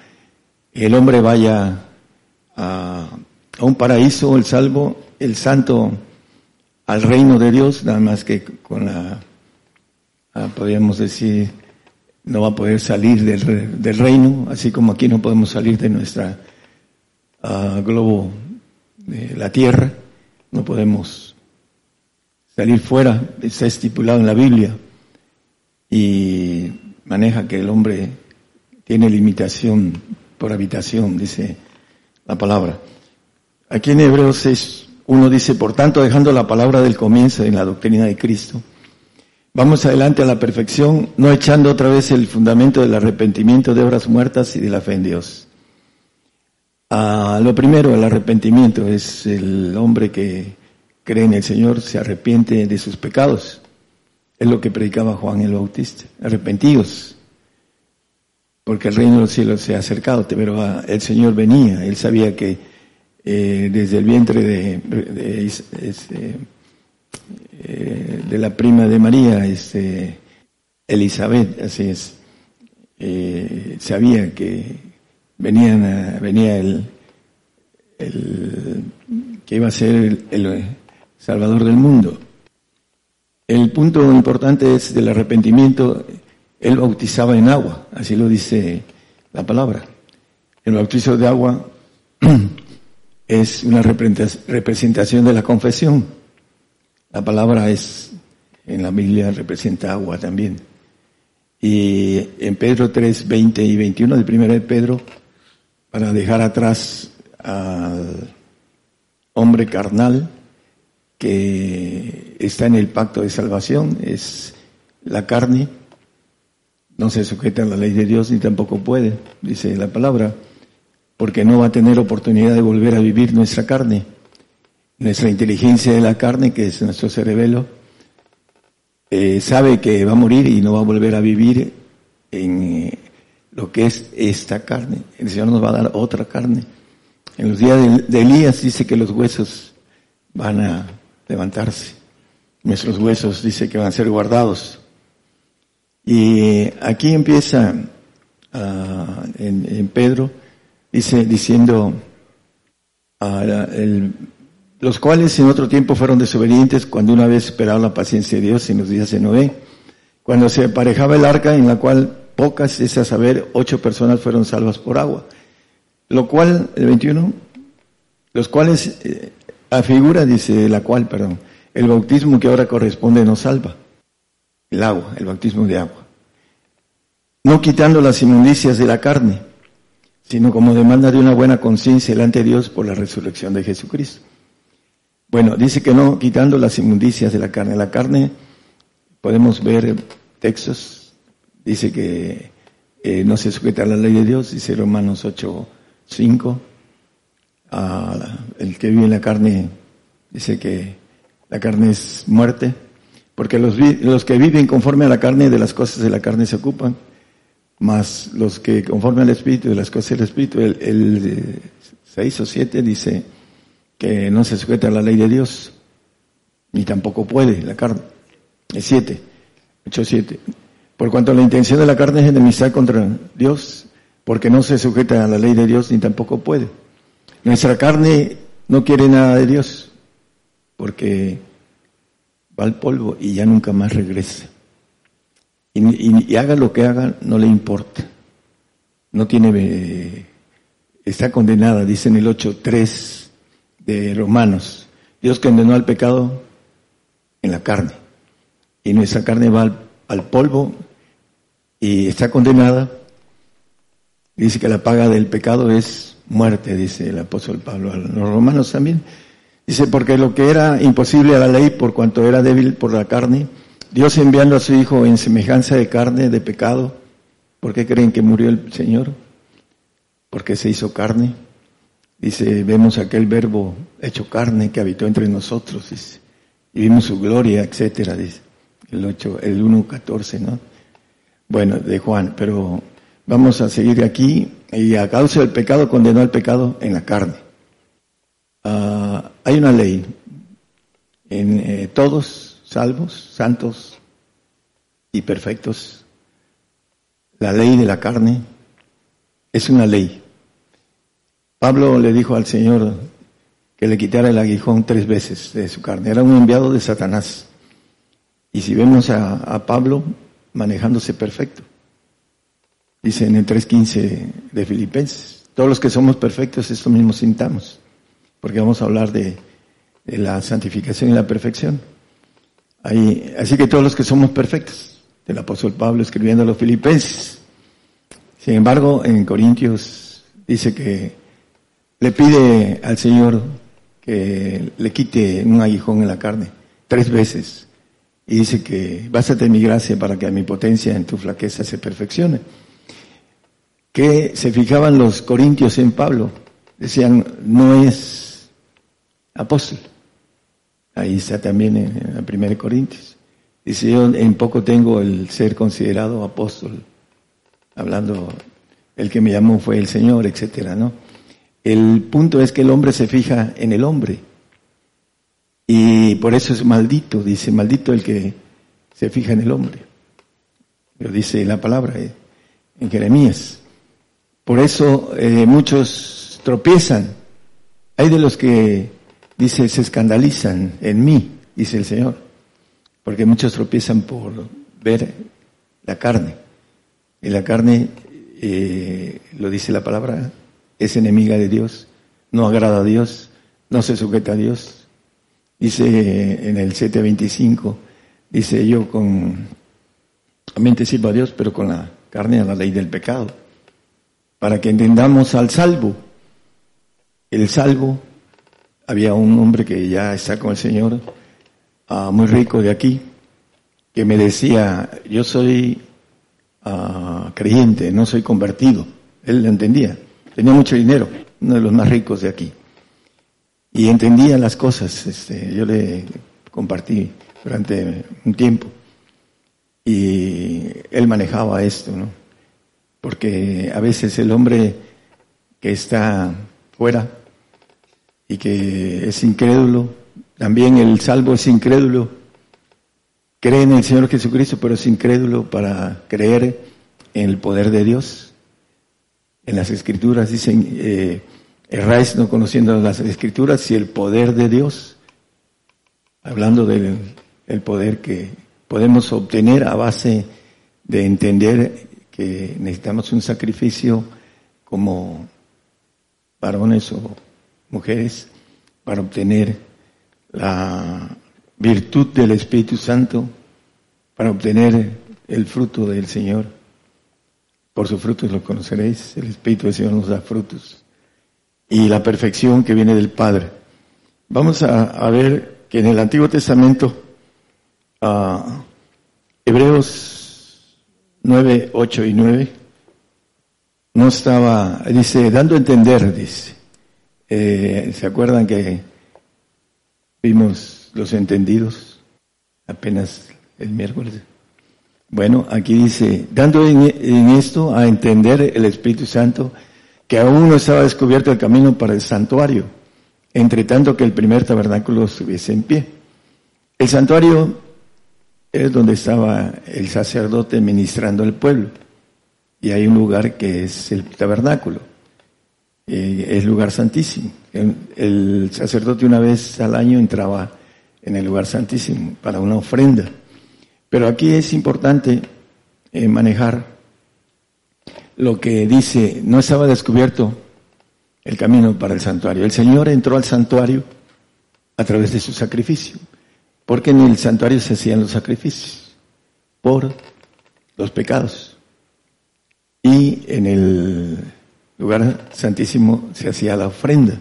E: que el hombre vaya a, un paraíso, el salvo, el santo al reino de Dios, nada más que con la, ah, podríamos decir, no va a poder salir del, del, reino, así como aquí no podemos salir de nuestra uh, globo de la tierra, no podemos salir fuera, está estipulado en la Biblia y maneja que el hombre tiene limitación por habitación, dice la palabra. Aquí en Hebreos 6, uno dice, por tanto, dejando la palabra del comienzo en la doctrina de Cristo, vamos adelante a la perfección, no echando otra vez el fundamento del arrepentimiento de obras muertas y de la fe en Dios. Lo primero, el arrepentimiento, es el hombre que cree en el Señor, se arrepiente de sus pecados. Es lo que predicaba Juan el Bautista. Arrepentidos, porque el reino de los cielos se ha acercado, pero ah, el Señor venía, él sabía que eh, desde el vientre de, este, eh, de, la prima de María, este, Elizabeth, así es, eh, sabía que venían venía el, el, que iba a ser el, Salvador del mundo. El punto importante es del arrepentimiento, él bautizaba en agua, así lo dice la palabra. El bautizo de agua es una representación de la confesión. La palabra es, en la Biblia representa agua también. Y en Pedro 3, 20 y 21, el primero de Pedro, para dejar atrás al hombre carnal que está en el pacto de salvación, es la carne, no se sujeta a la ley de Dios ni tampoco puede, dice la palabra, porque no va a tener oportunidad de volver a vivir nuestra carne. Nuestra inteligencia de la carne, que es nuestro cerebelo, eh, sabe que va a morir y no va a volver a vivir en lo que es esta carne. El Señor nos va a dar otra carne. En los días de, Elías dice que los huesos van a levantarse. Nuestros huesos dice que van a ser guardados. Y aquí empieza ah, en, Pedro, dice, diciendo, ah, los cuales en otro tiempo fueron desobedientes cuando una vez esperaban la paciencia de Dios en los días de Noé, cuando se aparejaba el arca en la cual pocas, es a saber, ocho personas fueron salvas por agua. Lo cual, el 21, los cuales, eh, afigura, dice, la cual, perdón, el bautismo que ahora corresponde nos salva. El agua, el bautismo de agua. No quitando las inmundicias de la carne, sino como demanda de una buena conciencia delante de Dios por la resurrección de Jesucristo. Bueno, dice que no quitando las inmundicias de la carne. La carne, podemos ver textos dice que eh, no se sujeta a la ley de Dios, dice Romanos 8, 5. el que vive en la carne dice que la carne es muerte, porque los, los que viven conforme a la carne de las cosas de la carne se ocupan, más los que conforme al Espíritu de las cosas del Espíritu, el, el 6 o 7 dice que no se sujeta a la ley de Dios, ni tampoco puede la carne. El 7, 8, 7. Por cuanto la intención de la carne es enemistad contra Dios, porque no se sujeta a la ley de Dios ni tampoco puede. Nuestra carne no quiere nada de Dios, porque va al polvo y ya nunca más regresa. Y, haga lo que haga, no le importa. No tiene, está condenada, dice en el 8.3 de Romanos. Dios condenó al pecado en la carne. Y nuestra carne va al, polvo y está condenada. Dice que la paga del pecado es muerte, dice el apóstol Pablo a los romanos también. Dice, porque lo que era imposible a la ley por cuanto era débil por la carne, Dios enviando a su Hijo en semejanza de carne, de pecado, ¿por qué creen que murió el Señor? Porque se hizo carne. Dice, vemos aquel verbo hecho carne que habitó entre nosotros, y vimos su gloria, etcétera, dice, el 8, el 1.14, ¿no? Bueno, de Juan, pero vamos a seguir aquí, y a causa del pecado condenó al pecado en la carne. Ah, hay una ley, en eh, todos salvos, santos y perfectos. La ley de la carne es una ley. Pablo le dijo al Señor que le quitara el aguijón tres veces de su carne. Era un enviado de Satanás. Y si vemos a, Pablo manejándose perfecto, dice en el 3.15 de Filipenses, todos los que somos perfectos esto mismo sintamos, porque vamos a hablar de la santificación y la perfección así que todos los que somos perfectos, del apóstol Pablo escribiendo a los filipenses. Sin embargo, en Corintios dice que le pide al Señor que le quite un aguijón en la carne tres veces. Y dice que básate mi gracia para que a mi potencia en tu flaqueza se perfeccione. Que se fijaban los corintios en Pablo. Decían, no es apóstol. Ahí está también en la primera Corintios. Dice, yo en poco tengo el ser considerado apóstol. Hablando, el que me llamó fue el Señor, etcétera, ¿no? El punto es que el hombre se fija en el hombre. Y por eso es maldito, dice, maldito el que se fija en el hombre. Lo dice la palabra eh, en Jeremías. Por eso eh, muchos tropiezan. Hay de los que dice, se escandalizan en mí, dice el Señor, porque muchos tropiezan por ver la carne. Y la carne, eh, lo dice la palabra, es enemiga de Dios, no agrada a Dios, no se sujeta a Dios. Dice en el 725, dice yo con la mente sirvo a Dios, pero con la carne a la ley del pecado, para que entendamos al salvo. El salvo había un hombre que ya está con el Señor, uh, muy rico de aquí, que me decía, yo soy uh, creyente, no soy convertido. Él lo entendía. Tenía mucho dinero, uno de los más ricos de aquí. Y entendía las cosas. Este, yo le compartí durante un tiempo. Y él manejaba esto, ¿no? Porque a veces el hombre que está fuera y que es incrédulo. También el salvo es incrédulo. Cree en el Señor Jesucristo, pero es incrédulo para creer en el poder de Dios. En las escrituras dicen, eh, erráis no conociendo las escrituras y el poder de Dios, hablando del el poder que podemos obtener a base de entender que necesitamos un sacrificio como varones o mujeres, para obtener la virtud del Espíritu Santo, para obtener el fruto del Señor. Por sus frutos lo conoceréis, el Espíritu del Señor nos da frutos. Y la perfección que viene del Padre. Vamos a, ver que en el Antiguo Testamento, uh, Hebreos 9, 8 y 9, no estaba, dice, dando a entender, dice, eh, ¿Se acuerdan que vimos los entendidos apenas el miércoles. Bueno, aquí dice, dando en, esto a entender el Espíritu Santo que aún no estaba descubierto el camino para el santuario, entre tanto que el primer tabernáculo estuviese en pie. El santuario es donde estaba el sacerdote ministrando al pueblo. Y hay un lugar que es el tabernáculo. Eh, es lugar santísimo. El, sacerdote una vez al año entraba en el lugar santísimo para una ofrenda. Pero aquí es importante eh, manejar lo que dice, no estaba descubierto el camino para el santuario. El Señor entró al santuario a través de su sacrificio. Porque en el santuario se hacían los sacrificios por los pecados. Y en el lugar santísimo se hacía la ofrenda.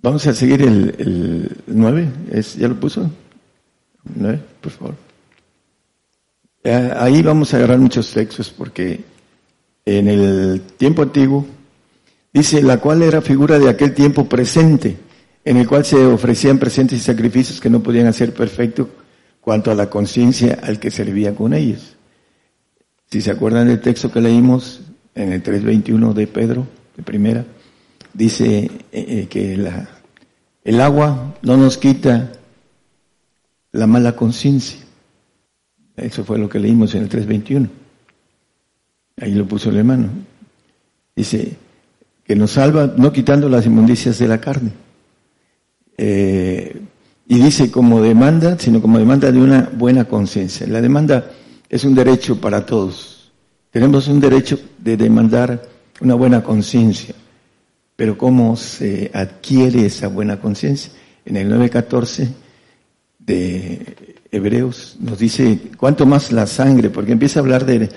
E: Vamos a seguir el, el 9. ¿Es, ¿Ya lo puso? 9, por favor. Ahí vamos a agarrar muchos textos porque en el tiempo antiguo dice la cual era figura de aquel tiempo presente en el cual se ofrecían presentes y sacrificios que no podían hacer perfecto cuanto a la conciencia al que servía con ellos. Si se acuerdan del texto que leímos en el 3.21 de Pedro, de primera, dice eh, eh, que el agua no nos quita la mala conciencia. Eso fue lo que leímos en el 3.21. Ahí lo puso el hermano. Dice que nos salva no quitando las inmundicias de la carne eh, y dice como demanda, sino como demanda de una buena conciencia. La demanda es un derecho para todos. Tenemos un derecho de demandar una buena conciencia. Pero ¿cómo se adquiere esa buena conciencia? En el 9.14 de Hebreos nos dice, cuánto más la sangre, porque empieza a hablar de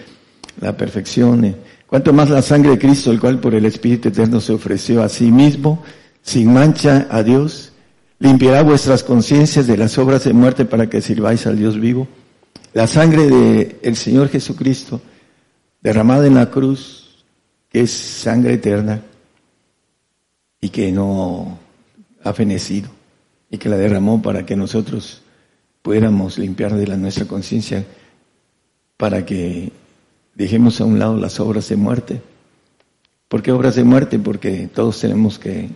E: la perfección, eh, cuánto más la sangre de Cristo, el cual por el Espíritu Eterno se ofreció a sí mismo, sin mancha a Dios, limpiará vuestras conciencias de las obras de muerte para que sirváis al Dios vivo. La sangre del el Señor Jesucristo, derramada en la cruz, que es sangre eterna y que no ha fenecido y que la derramó para que nosotros pudiéramos limpiar de la nuestra conciencia para que dejemos a un lado las obras de muerte. ¿Por qué obras de muerte? Porque todos tenemos que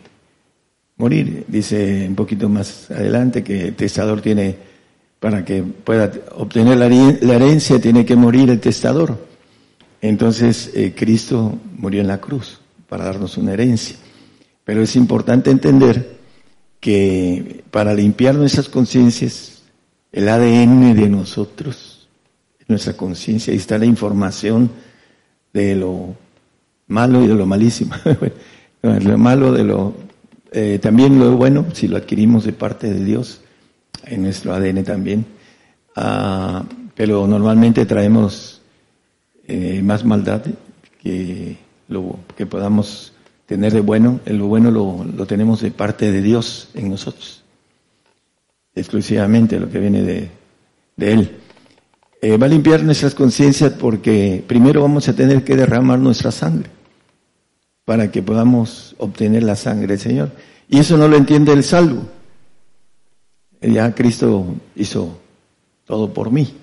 E: morir. Dice un poquito más adelante que el testador tiene, para que pueda obtener la, herencia, tiene que morir el testador. Entonces, eh, Cristo murió en la cruz para darnos una herencia. Pero es importante entender que para limpiar nuestras conciencias, el ADN de nosotros, nuestra conciencia, ahí está la información de lo malo y de lo malísimo. lo malo de lo eh, también lo bueno, si lo adquirimos de parte de Dios, en nuestro ADN también, ah, pero normalmente traemos eh, más maldad que lo que podamos tener de bueno. Lo bueno lo, tenemos de parte de Dios en nosotros, exclusivamente lo que viene de, Él. Eh, va a limpiar nuestras conciencias porque primero vamos a tener que derramar nuestra sangre para que podamos obtener la sangre del Señor. Y eso no lo entiende el salvo. Ya Cristo hizo todo por mí.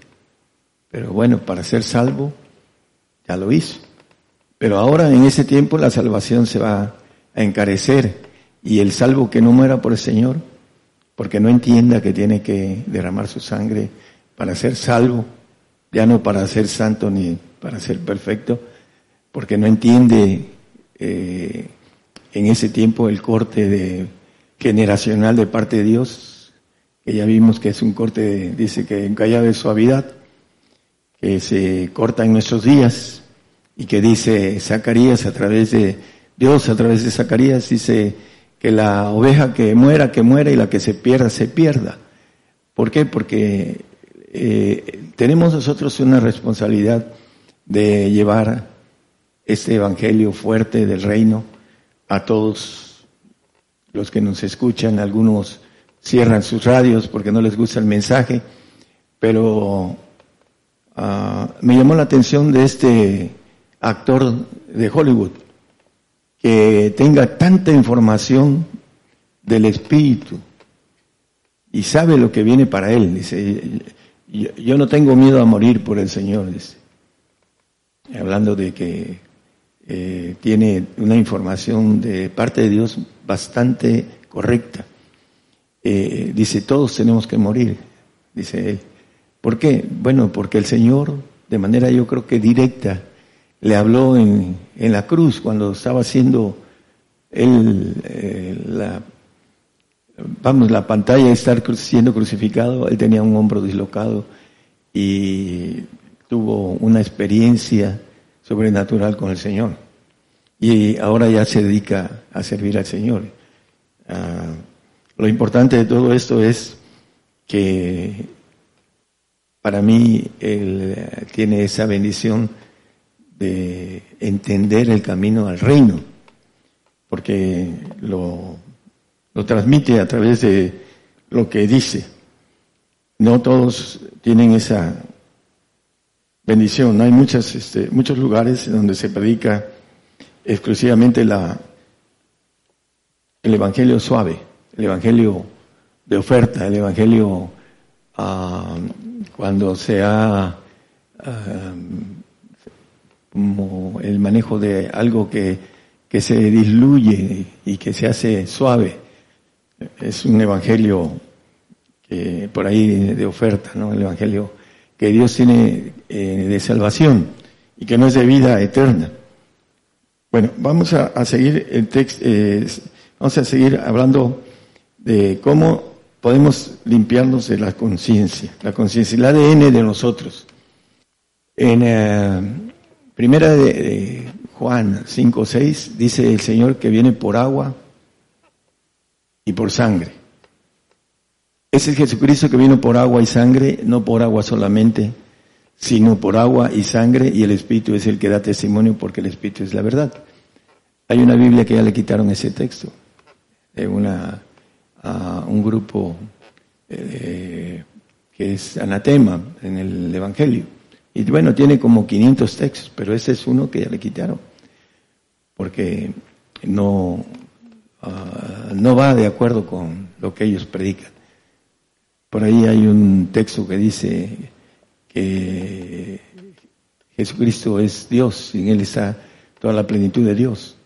E: Pero bueno, para ser salvo, ya lo hizo. Pero ahora en ese tiempo la salvación se va a encarecer y el salvo que no muera por el Señor, porque no entienda que tiene que derramar su sangre para ser salvo, ya no para ser santo ni para ser perfecto, porque no entiende eh, en ese tiempo el corte de, generacional de parte de Dios, que ya vimos que es un corte, dice que en de suavidad, que se corta en nuestros días y que dice Zacarías a través de Dios, a través de Zacarías, dice que la oveja que muera, que muera y la que se pierda, se pierda. ¿Por qué? Porque eh, tenemos nosotros una responsabilidad de llevar este evangelio fuerte del reino a todos los que nos escuchan. Algunos cierran sus radios porque no les gusta el mensaje, pero ah, me llamó la atención de este actor de Hollywood que tenga tanta información del espíritu y sabe lo que viene para él. Dice, yo, no tengo miedo a morir por el Señor, dice. Hablando de que eh, tiene una información de parte de Dios bastante correcta. Eh, dice, todos tenemos que morir, dice él. ¿Por qué? Bueno, porque el Señor, de manera yo creo que directa, le habló en, en la cruz cuando estaba haciendo él, eh, la, vamos, la pantalla de estar siendo crucificado, él tenía un hombro dislocado y tuvo una experiencia sobrenatural con el Señor. Y ahora ya se dedica a servir al Señor. Ah, lo importante de todo esto es que para mí él eh, tiene esa bendición de entender el camino al reino, porque lo, lo transmite a través de lo que dice. No todos tienen esa bendición. Hay muchas, este, muchos lugares donde se predica exclusivamente la, el evangelio suave, el evangelio de oferta, el evangelio ah, cuando se ha ah, como el manejo de algo que, que se disluye y que se hace suave. Es un evangelio que por ahí de oferta, ¿no? El evangelio que Dios tiene eh, de salvación y que no es de vida eterna. Bueno, vamos a, seguir el texto, eh, vamos a seguir hablando de cómo podemos limpiarnos de la conciencia, la conciencia, el ADN de nosotros. En eh, Primera de, Juan 5, 6 dice el Señor que viene por agua y por sangre. Es el Jesucristo que vino por agua y sangre, no por agua solamente, sino por agua y sangre, y el Espíritu es el que da testimonio porque el Espíritu es la verdad. Hay una Biblia que ya le quitaron ese texto, de una, a un grupo eh, que es anatema en el Evangelio. Y bueno, tiene como 500 textos, pero ese es uno que ya le quitaron, porque no, ah, no va de acuerdo con lo que ellos predican. Por ahí hay un texto que dice que Jesucristo es Dios, y en Él está toda la plenitud de Dios,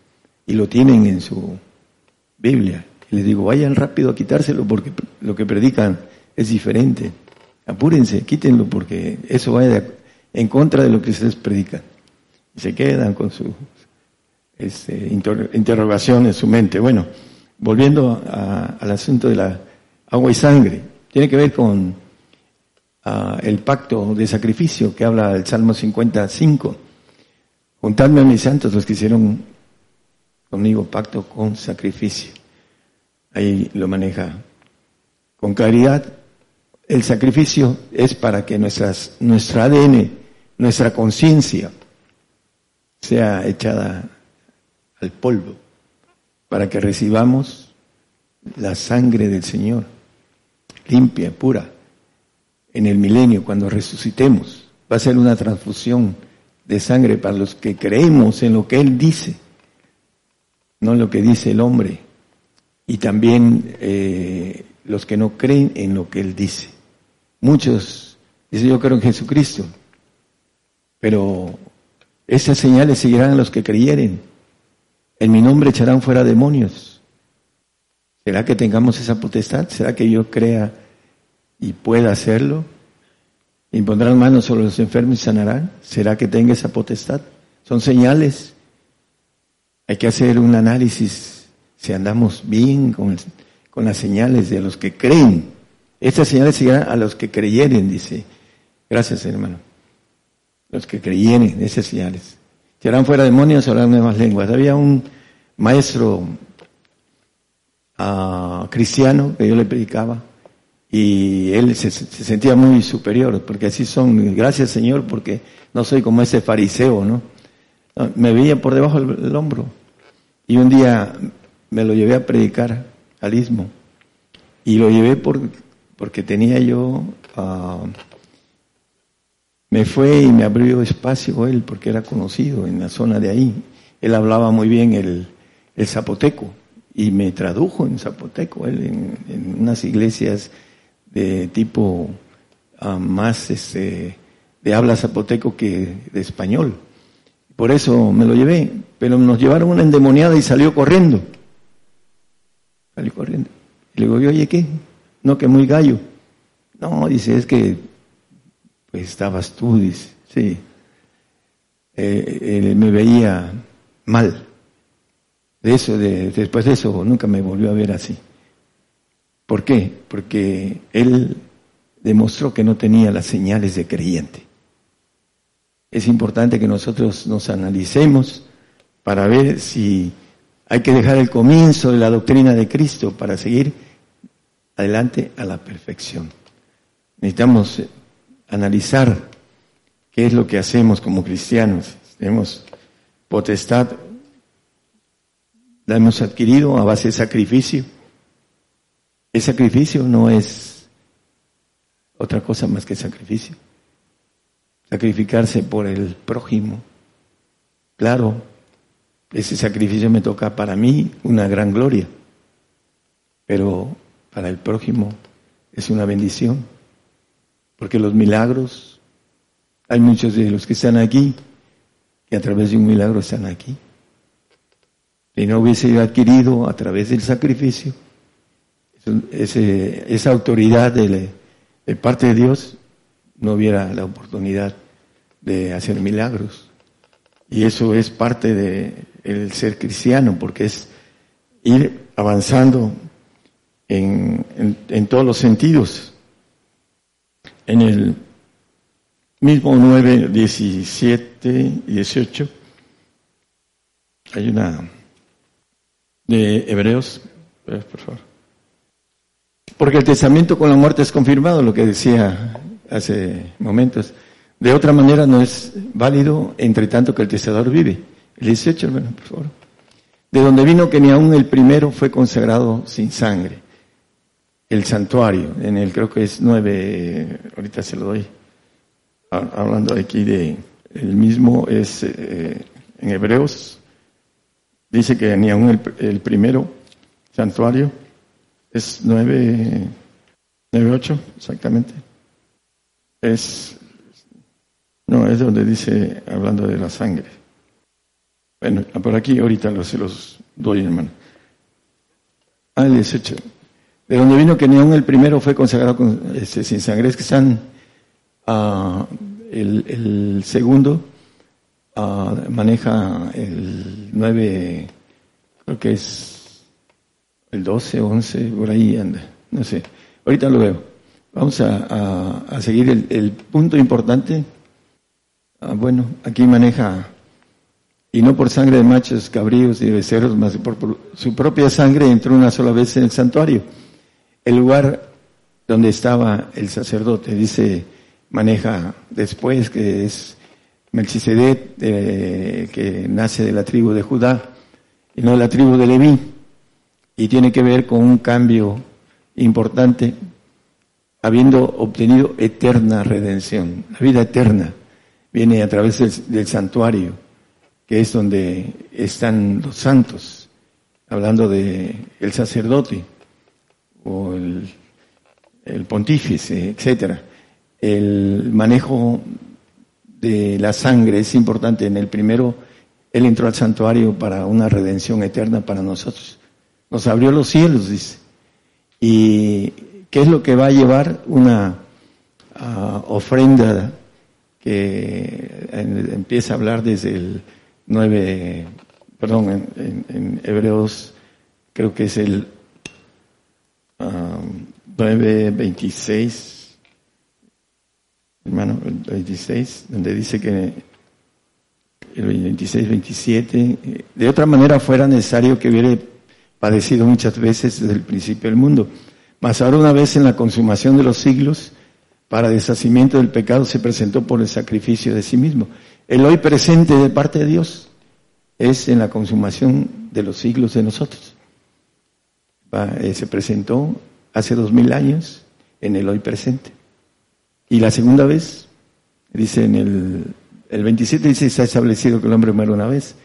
E: y lo tienen en su Biblia. Les digo, vayan rápido a quitárselo porque lo que predican es diferente. Apúrense, quítenlo porque eso va en contra de lo que ustedes predican. Y se quedan con su este, interrogación en su mente. Bueno, volviendo al asunto de la agua y sangre, tiene que ver con ah, el pacto de sacrificio que habla el Salmo 55. Juntadme a mis santos los que hicieron conmigo pacto con sacrificio. Ahí lo maneja con claridad. El sacrificio es para que nuestras, nuestra ADN nuestra conciencia sea echada al polvo para que recibamos la sangre del Señor, limpia, pura, en el milenio, cuando resucitemos. Va a ser una transfusión de sangre para los que creemos en lo que Él dice, no lo que dice el hombre, y también eh, los que no creen en lo que Él dice. Muchos dicen yo creo en Jesucristo, pero esas señales seguirán a los que creyeren. En mi nombre echarán fuera demonios. ¿Será que tengamos esa potestad? ¿Será que yo crea y pueda hacerlo? ¿Impondrán manos sobre los enfermos y sanarán? ¿Será que tenga esa potestad? Son señales. Hay que hacer un análisis si andamos bien con, las señales de los que creen. Estas señales seguirán a los que creyeren, dice. Gracias, hermano los que creyeron esas señales. Serán fuera demonios, hablarán nuevas lenguas. Había un maestro uh, cristiano que yo le predicaba y él se, sentía muy superior, porque así son, gracias Señor, porque no soy como ese fariseo, ¿no? Me veía por debajo del, hombro y un día me lo llevé a predicar al istmo y lo llevé por, porque tenía yo uh, me fue y me abrió espacio él porque era conocido en la zona de ahí. Él hablaba muy bien el, zapoteco y me tradujo en zapoteco él en, unas iglesias de tipo ah, más este, de habla zapoteco que de español. Por eso me lo llevé, pero nos llevaron una endemoniada y salió corriendo. Salió corriendo. Y le digo, oye, ¿qué? No, que muy gallo. No, dice, es que pues estabas tú, dice, sí. Eh, me veía mal. De eso, de, después de eso, nunca me volvió a ver así. ¿Por qué? Porque él demostró que no tenía las señales de creyente. Es importante que nosotros nos analicemos para ver si hay que dejar el comienzo de la doctrina de Cristo para seguir adelante a la perfección. Necesitamos analizar qué es lo que hacemos como cristianos. Tenemos potestad, la hemos adquirido a base de sacrificio. El sacrificio no es otra cosa más que sacrificio. Sacrificarse por el prójimo. Claro, ese sacrificio me toca para mí una gran gloria, pero para el prójimo es una bendición, porque los milagros, hay muchos de los que están aquí, que a través de un milagro están aquí. Si no hubiese adquirido a través del sacrificio, esa autoridad de parte de Dios, no hubiera la oportunidad de hacer milagros. Y eso es parte de el ser cristiano, porque es ir avanzando en, en, todos los sentidos. En el mismo 9, 17 y 18 hay una de Hebreos, por favor. Porque el testamento con la muerte es confirmado, lo que decía hace momentos. De otra manera no es válido entre tanto que el testador vive. El 18, hermano, por favor. De donde vino que ni aún el primero fue consagrado sin sangre. El santuario, en el creo que es 9, ahorita se lo doy. Hablando aquí de, el mismo es eh, en Hebreos, dice que ni aún el, el primero santuario es 9, 9, 8, exactamente. Es, no, es donde dice, hablando de la sangre. Bueno, por aquí ahorita los, se los doy, hermano. Ah, el 18. De donde vino que aún el primero fue consagrado con, este, sin sangre. Es que están, uh, el, segundo uh, maneja el 9, creo que es el 12, 11, por ahí anda. No sé. Ahorita lo veo. Vamos a, a, a seguir el, el, punto importante. Uh, bueno, aquí maneja y no por sangre de machos, cabríos y becerros, más por, su propia sangre entró una sola vez en el santuario. El lugar donde estaba el sacerdote, dice, maneja después que es Melchizedek, eh, que nace de la tribu de Judá y no de la tribu de Leví, y tiene que ver con un cambio importante, habiendo obtenido eterna redención. La vida eterna viene a través del, santuario que es donde están los santos, hablando de el sacerdote o el, pontífice, etcétera. El manejo de la sangre es importante. En el primero, él entró al santuario para una redención eterna para nosotros. Nos abrió los cielos, dice. ¿Y qué es lo que va a llevar una uh, ofrenda empieza a hablar desde el 9, perdón, en, Hebreos creo que es el um, 9.26, hermano, el 26, donde dice que el 26, 27, de otra manera fuera necesario que hubiera padecido muchas veces desde el principio del mundo. Mas ahora una vez en la consumación de los siglos, para deshacimiento del pecado se presentó por el sacrificio de sí mismo. El hoy presente de parte de Dios es en la consumación de los siglos de nosotros. Eh, se presentó hace dos mil años en el hoy presente. Y la segunda vez, dice en el, el 27, dice, está establecido que el hombre muere una vez.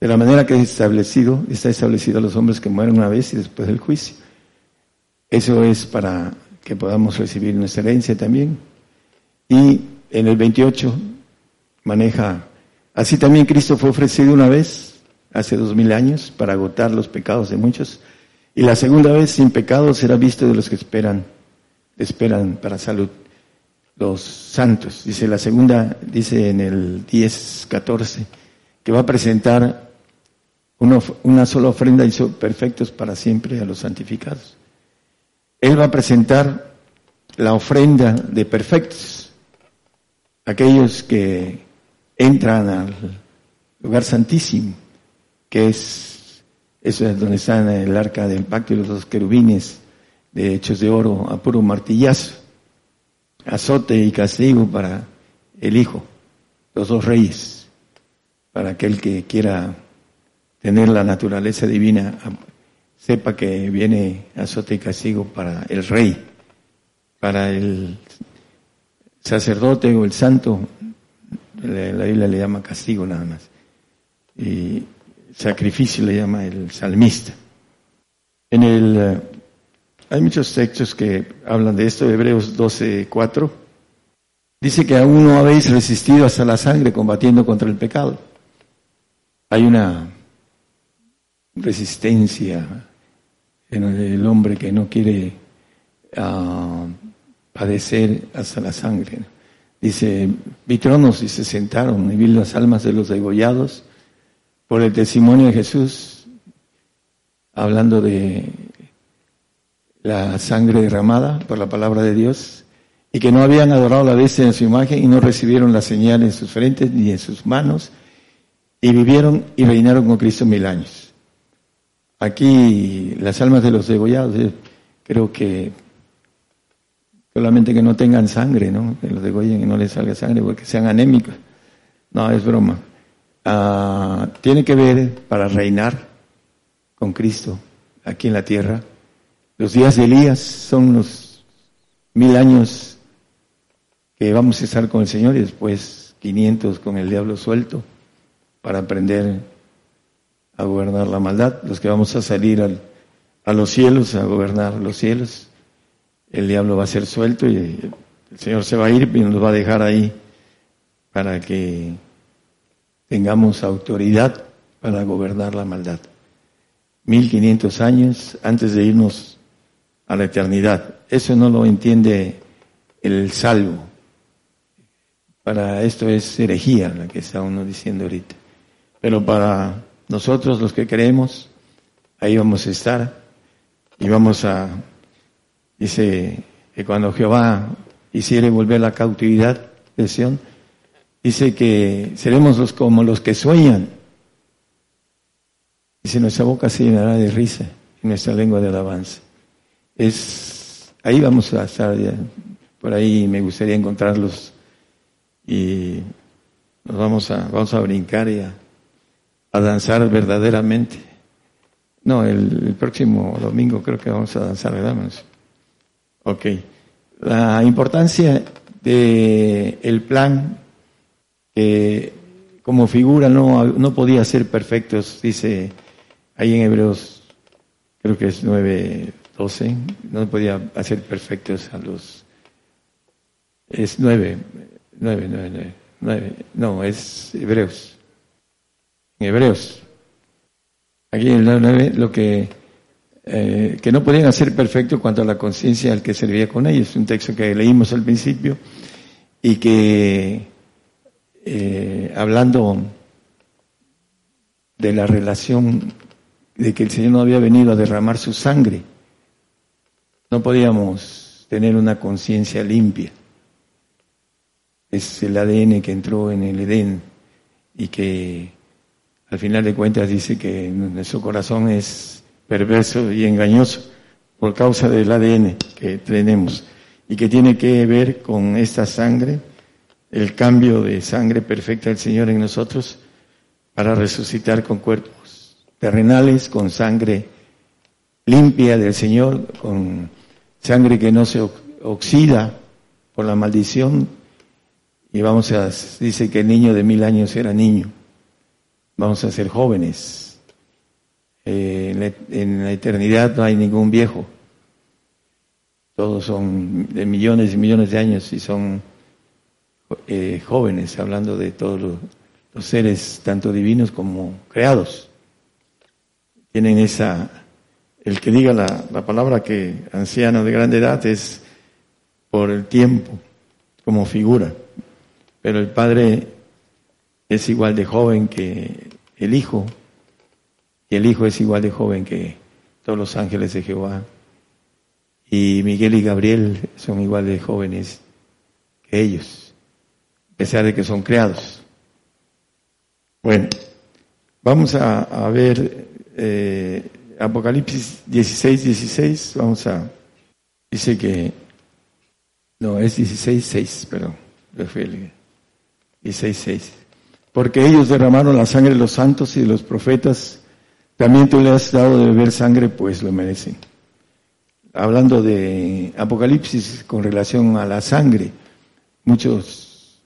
E: De la manera que es establecido, está establecido a los hombres que mueren una vez y después del juicio. Eso es para que podamos recibir nuestra herencia también. Y en el 28 maneja, así también Cristo fue ofrecido una vez, hace dos mil años, para agotar los pecados de muchos, y la segunda vez sin pecado será visto de los que esperan, esperan para salud, los santos. Dice la segunda, dice en el 10, 14, que va a presentar una, una sola ofrenda y son perfectos para siempre a los santificados. Él va a presentar la ofrenda de perfectos, aquellos que entran al lugar santísimo, que es, eso es donde está el arca del pacto y los dos querubines de hechos de oro a puro martillazo, azote y castigo para el Hijo, los dos reyes, para aquel que quiera tener la naturaleza divina, sepa que viene azote y castigo para el rey, para el sacerdote o el santo, la Biblia le llama castigo nada más, y sacrificio le llama el salmista. En el, eh, hay muchos textos que hablan de esto, Hebreos 12, 4. Dice que aún no habéis resistido hasta la sangre combatiendo contra el pecado. Hay una resistencia en el hombre que no quiere uh, padecer hasta la sangre. Dice, vi tronos y se sentaron y vi las almas de los degollados por el testimonio de Jesús, hablando de la sangre derramada por la palabra de Dios, y que no habían adorado la bestia en su imagen y no recibieron la señal en sus frentes ni en sus manos, y vivieron y reinaron con Cristo mil años. Aquí las almas de los degollados, eh, creo que solamente que no tengan sangre, ¿no? Que los degollen y no les salga sangre porque sean anémicos. No, es broma. Ah, tiene que ver para reinar con Cristo aquí en la tierra. Los días de Elías son los mil años que vamos a estar con el Señor y después 500 con el diablo suelto para aprender a gobernar la maldad, los que vamos a salir al, a los cielos, a gobernar los cielos, el diablo va a ser suelto y el Señor se va a ir y nos va a dejar ahí para que tengamos autoridad para gobernar la maldad. 1500 años antes de irnos a la eternidad. Eso no lo entiende el salvo. Para esto es herejía la que está uno diciendo ahorita. Pero para nosotros los que creemos, ahí vamos a estar y vamos a, dice que cuando Jehová hiciere volver la cautividad de Sion, dice que seremos los como los que sueñan. Dice nuestra boca se llenará de risa y nuestra lengua de alabanza. Es, ahí vamos a estar, por ahí me gustaría encontrarlos y nos vamos a, vamos a brincar y a a danzar verdaderamente. No, el, próximo domingo creo que vamos a danzar, ¿verdad? Ok. La importancia de el plan que como figura no, no podía ser perfectos, dice ahí en Hebreos, creo que es 9, 12, no podía hacer perfectos a los... Es 9, 9, 9, 9, no, es Hebreos Hebreos. Aquí en el 9, lo que, eh, que no podían hacer perfecto cuanto a la conciencia al que servía con ellos. Un texto que leímos al principio y que, eh, hablando de la relación de que el Señor no había venido a derramar su sangre, no podíamos tener una conciencia limpia. Es el ADN que entró en el Edén y que al final de cuentas dice que nuestro corazón es perverso y engañoso por causa del ADN que tenemos y que tiene que ver con esta sangre, el cambio de sangre perfecta del Señor en nosotros para resucitar con cuerpos terrenales, con sangre limpia del Señor, con sangre que no se oxida por la maldición. Y vamos a, dice que el niño de mil años era niño vamos a ser jóvenes. Eh, en, la, eternidad no hay ningún viejo. todos son de millones y millones de años y son eh, jóvenes, hablando de todos los, seres, tanto divinos como creados. Tienen esa, el que diga la, la palabra que anciano de grande edad es por el tiempo, como figura, pero el Padre es igual de joven que el Hijo, y el Hijo es igual de joven que todos los ángeles de Jehová, y Miguel y Gabriel son igual de jóvenes que ellos, a pesar de que son creados. Bueno, vamos a, ver eh, Apocalipsis 16, 16, vamos a, dice que, no, es 16, 6, perdón, 16, 6. Porque ellos derramaron la sangre de los santos y de los profetas, también tú le has dado de beber sangre, pues lo merecen. Hablando de Apocalipsis con relación a la sangre, muchos,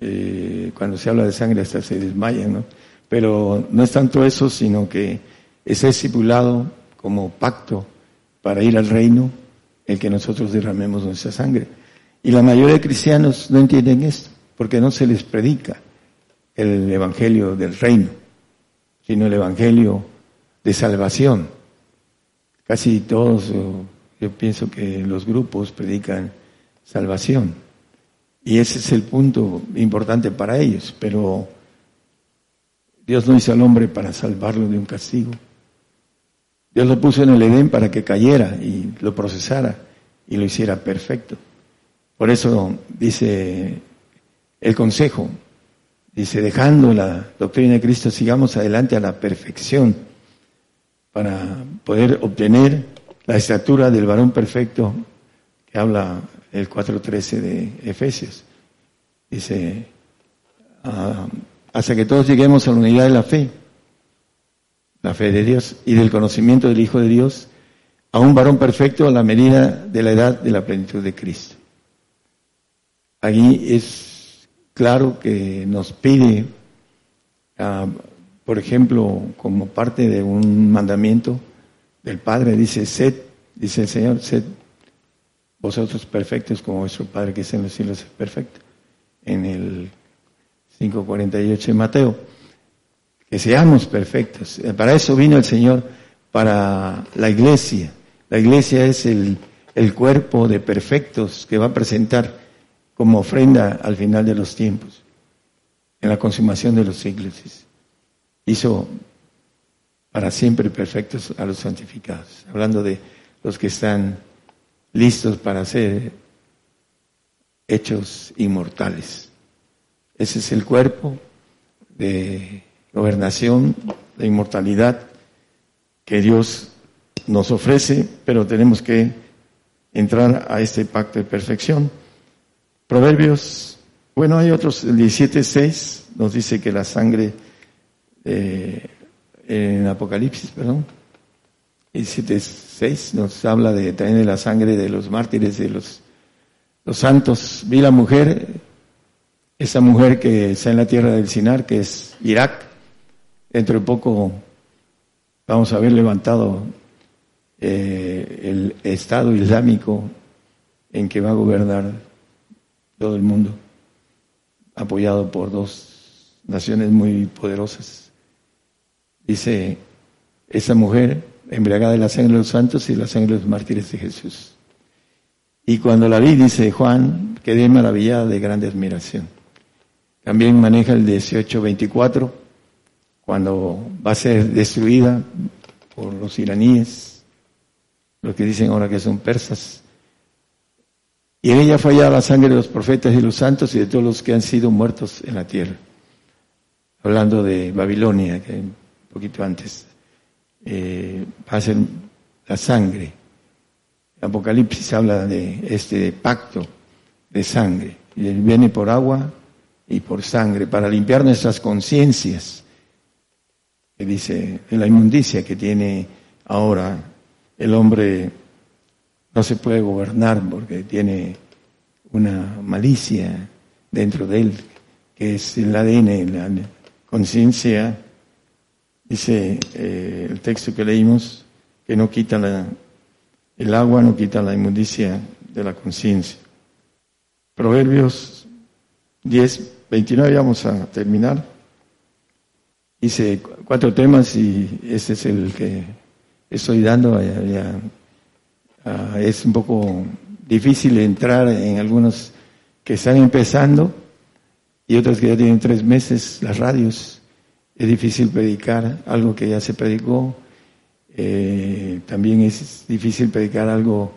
E: eh, cuando se habla de sangre hasta se desmayan, ¿no? Pero no es tanto eso, sino que es estipulado como pacto para ir al reino el que nosotros derramemos nuestra sangre. Y la mayoría de cristianos no entienden esto, porque no se les predica el evangelio del reino, sino el evangelio de salvación. Casi todos, yo pienso que los grupos predican salvación. Y ese es el punto importante para ellos, pero Dios no hizo al hombre para salvarlo de un castigo. Dios lo puso en el Edén para que cayera y lo procesara y lo hiciera perfecto. Por eso dice el consejo, dice, dejando la doctrina de Cristo, sigamos adelante a la perfección para poder obtener la estatura del varón perfecto que habla el 4.13 de Efesios. Dice, ah, hasta que todos lleguemos a la unidad de la fe la fe de Dios y del conocimiento del Hijo de Dios, a un varón perfecto a la medida de la edad de la plenitud de Cristo. Allí es claro que nos pide, ah, por ejemplo, como parte de un mandamiento del Padre, dice, sed, dice el Señor, sed vosotros perfectos como vuestro Padre que está en los cielos es perfecto. En el 5.48 de Mateo que seamos perfectos. Eh, para eso vino el Señor, para la iglesia. La iglesia es el, el cuerpo de perfectos que va a presentar como ofrenda al final de los tiempos, en la consumación de los siglos. Hizo para siempre perfectos a los santificados, hablando de los que están listos para ser hechos inmortales. Ese es el cuerpo de gobernación, de inmortalidad que Dios nos ofrece, pero tenemos que entrar a este pacto de perfección. Proverbios, bueno, hay otros, el 17.6 nos dice que la sangre, eh, en Apocalipsis, perdón, 17.6 nos habla de también de la sangre de los mártires, de los, los santos. Vi la mujer, esa mujer que está en la tierra del Sinar, que es Irak, Dentro de poco vamos a haber levantado eh, el Estado Islámico en que va a gobernar todo el mundo, apoyado por dos naciones muy poderosas. Dice, esa mujer embriagada de la sangre de los santos y la sangre de los mártires de Jesús. Y cuando la vi, dice Juan, quedé maravillada de grande admiración. También maneja el 1824 cuando va a ser destruida por los iraníes, los que dicen ahora que son persas. Y en ella fue la sangre de los profetas y los santos y de todos los que han sido muertos en la tierra. Hablando de Babilonia, que un poquito antes, eh, va a ser la sangre. Apocalipsis habla de este pacto de sangre. Y viene por agua y por sangre, para limpiar nuestras conciencias dice, en la inmundicia que tiene ahora el hombre no se puede gobernar porque tiene una malicia dentro de él, que es el ADN, la conciencia, dice eh, el texto que leímos, que no quita El agua no quita la inmundicia de la conciencia. Proverbios 10, 29, vamos a terminar. Hice cuatro temas y ese es el que estoy dando. Es un poco difícil entrar en algunos que están empezando y otros que ya tienen tres meses, las radios. Es difícil predicar algo que ya se predicó. Eh, también es difícil predicar algo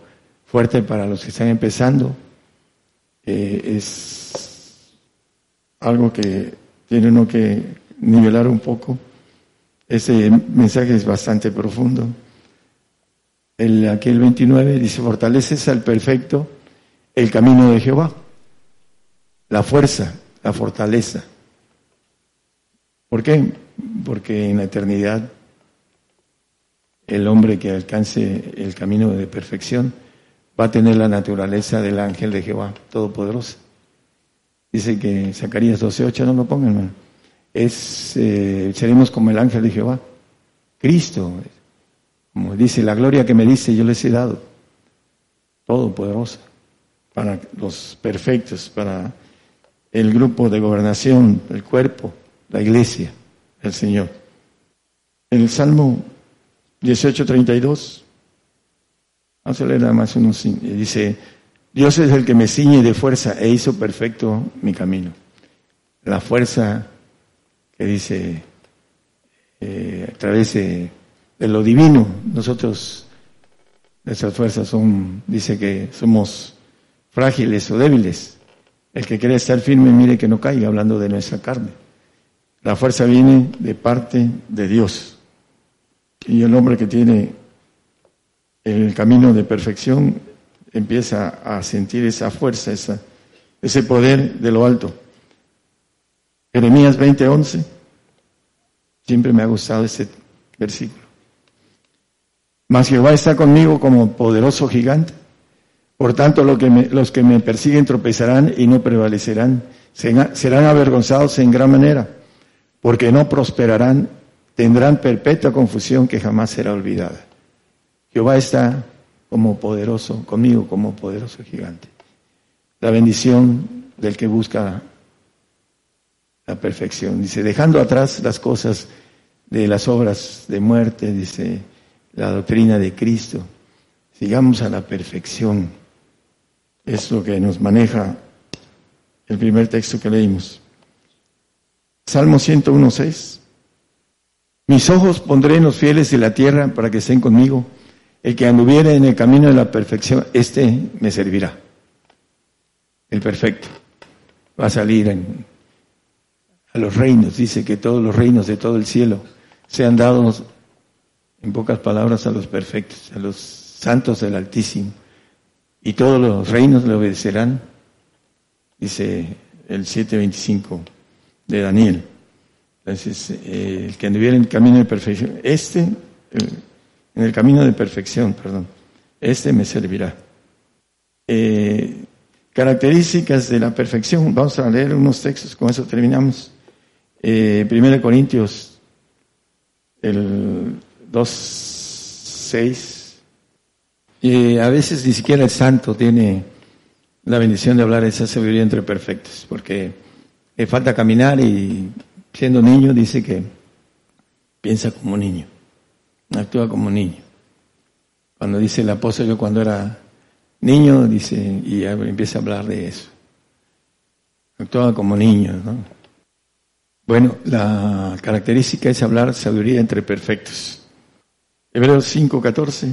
E: fuerte para los que están empezando. Eh, es algo que tiene uno que nivelar un poco. Ese mensaje es bastante profundo. El, aquí el 29 dice, fortaleces al perfecto el camino de Jehová. La fuerza, la fortaleza. ¿Por qué? Porque en la eternidad el hombre que alcance el camino de perfección va a tener la naturaleza del ángel de Jehová, todopoderoso. Dice que Zacarías 12.8, no lo pongan. Es, eh, seremos como el ángel de Jehová. Cristo, como dice, la gloria que me dice yo les he dado. Todopoderosa. Para los perfectos, para el grupo de gobernación, el cuerpo, la iglesia, el Señor. En el Salmo 18.32 Vamos a leer nada más unos. Dice, Dios es el que me ciñe de fuerza e hizo perfecto mi camino. La fuerza que dice eh, a través de, lo divino, nosotros, nuestras fuerzas son, dice que somos frágiles o débiles. El que quiere estar firme, mire que no caiga, hablando de nuestra carne. La fuerza viene de parte de Dios. Y el hombre que tiene el camino de perfección empieza a sentir esa fuerza, esa, ese poder de lo alto. Jeremías 20:11, siempre me ha gustado ese versículo. Mas Jehová está conmigo como poderoso gigante. Por tanto, los que me persiguen tropezarán y no prevalecerán. Serán avergonzados en gran manera, porque no prosperarán, tendrán perpetua confusión que jamás será olvidada. Jehová está como poderoso, conmigo como poderoso gigante. La bendición del que busca la perfección. Dice, dejando atrás las cosas de las obras de muerte, dice la doctrina de Cristo, sigamos a la perfección. Es lo que nos maneja el primer texto que leímos. Salmo 101.6. Mis ojos pondré en los fieles de la tierra para que estén conmigo el que anduviere en el camino de la perfección, este me servirá. El perfecto. Va a salir a los reinos. Dice que todos los reinos de todo el cielo sean dados, en pocas palabras, a los perfectos, a los santos del Altísimo. Y todos los reinos le obedecerán, dice el 725 de Daniel. Entonces, eh, el que anduviera en el camino de perfección, este, en el camino de perfección, perdón. Este me servirá. Eh, características de la perfección. Vamos a leer unos textos, con eso terminamos. Eh, 1 Corintios, el 2, 6. Eh, a veces ni siquiera el santo tiene la bendición de hablar esa sabiduría entre perfectos, porque le falta caminar y siendo niño dice que piensa como niño actúa como niño. Cuando dice el apóstol, yo cuando era niño, dice, y empieza a hablar de eso. Actuaba como niño, ¿no? Bueno, la característica es hablar sabiduría entre perfectos. Hebreos 5:14,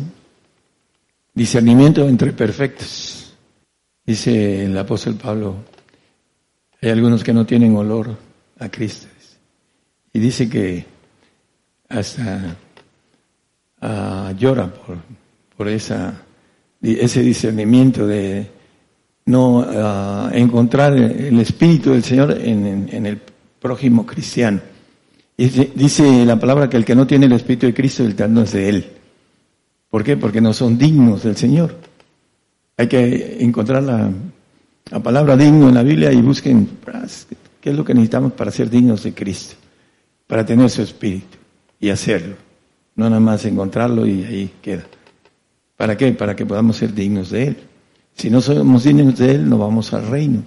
E: discernimiento entre perfectos. Dice el apóstol Pablo, hay algunos que no tienen olor a Cristo. Y dice que hasta uh, llora por, por esa, ese discernimiento de no ah, encontrar el Espíritu del Señor en, en, el prójimo cristiano. Dice la palabra que el que no tiene el Espíritu de Cristo, el tal no es de Él. ¿Por qué? Porque no son dignos del Señor. Hay que encontrar la, la palabra digno en la Biblia y busquen qué es lo que necesitamos para ser dignos de Cristo, para tener su Espíritu y hacerlo. No nada más encontrarlo y ahí queda. ¿Para qué? Para que podamos ser dignos de Él. Si no somos dignos de Él, no vamos al reino.